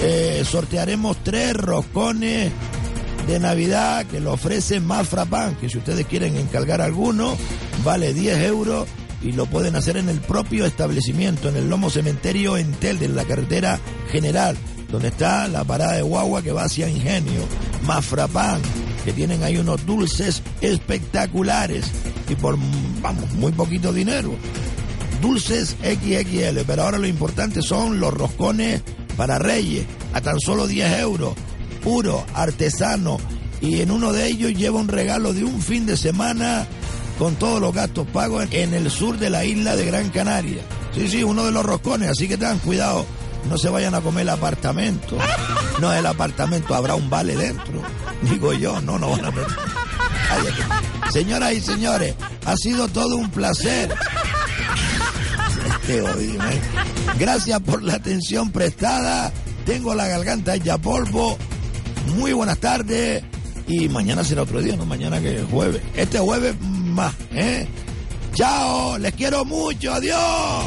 eh, sortearemos tres roscones de Navidad que lo ofrece Mafra Pan, que si ustedes quieren encargar alguno, vale 10 euros y lo pueden hacer en el propio establecimiento, en el Lomo Cementerio en Telde, en la carretera general, donde está la parada de guagua que va hacia Ingenio. Mafrapan, que tienen ahí unos dulces espectaculares y por, vamos, muy poquito dinero. Dulces XXL, pero ahora lo importante son los roscones para reyes, a tan solo 10 euros, puro, artesano, y en uno de ellos lleva un regalo de un fin de semana con todos los gastos pagos en el sur de la isla de Gran Canaria. Sí, sí, uno de los roscones, así que tengan cuidado, no se vayan a comer el apartamento. No, el apartamento habrá un vale dentro. Digo yo, no, no van a meter. Señoras y señores, ha sido todo un placer. Este. Gracias por la atención prestada. Tengo la garganta ya polvo. Muy buenas tardes. Y mañana será otro día, no mañana que es jueves. Este jueves más, ¿eh? Chao, les quiero mucho, adiós.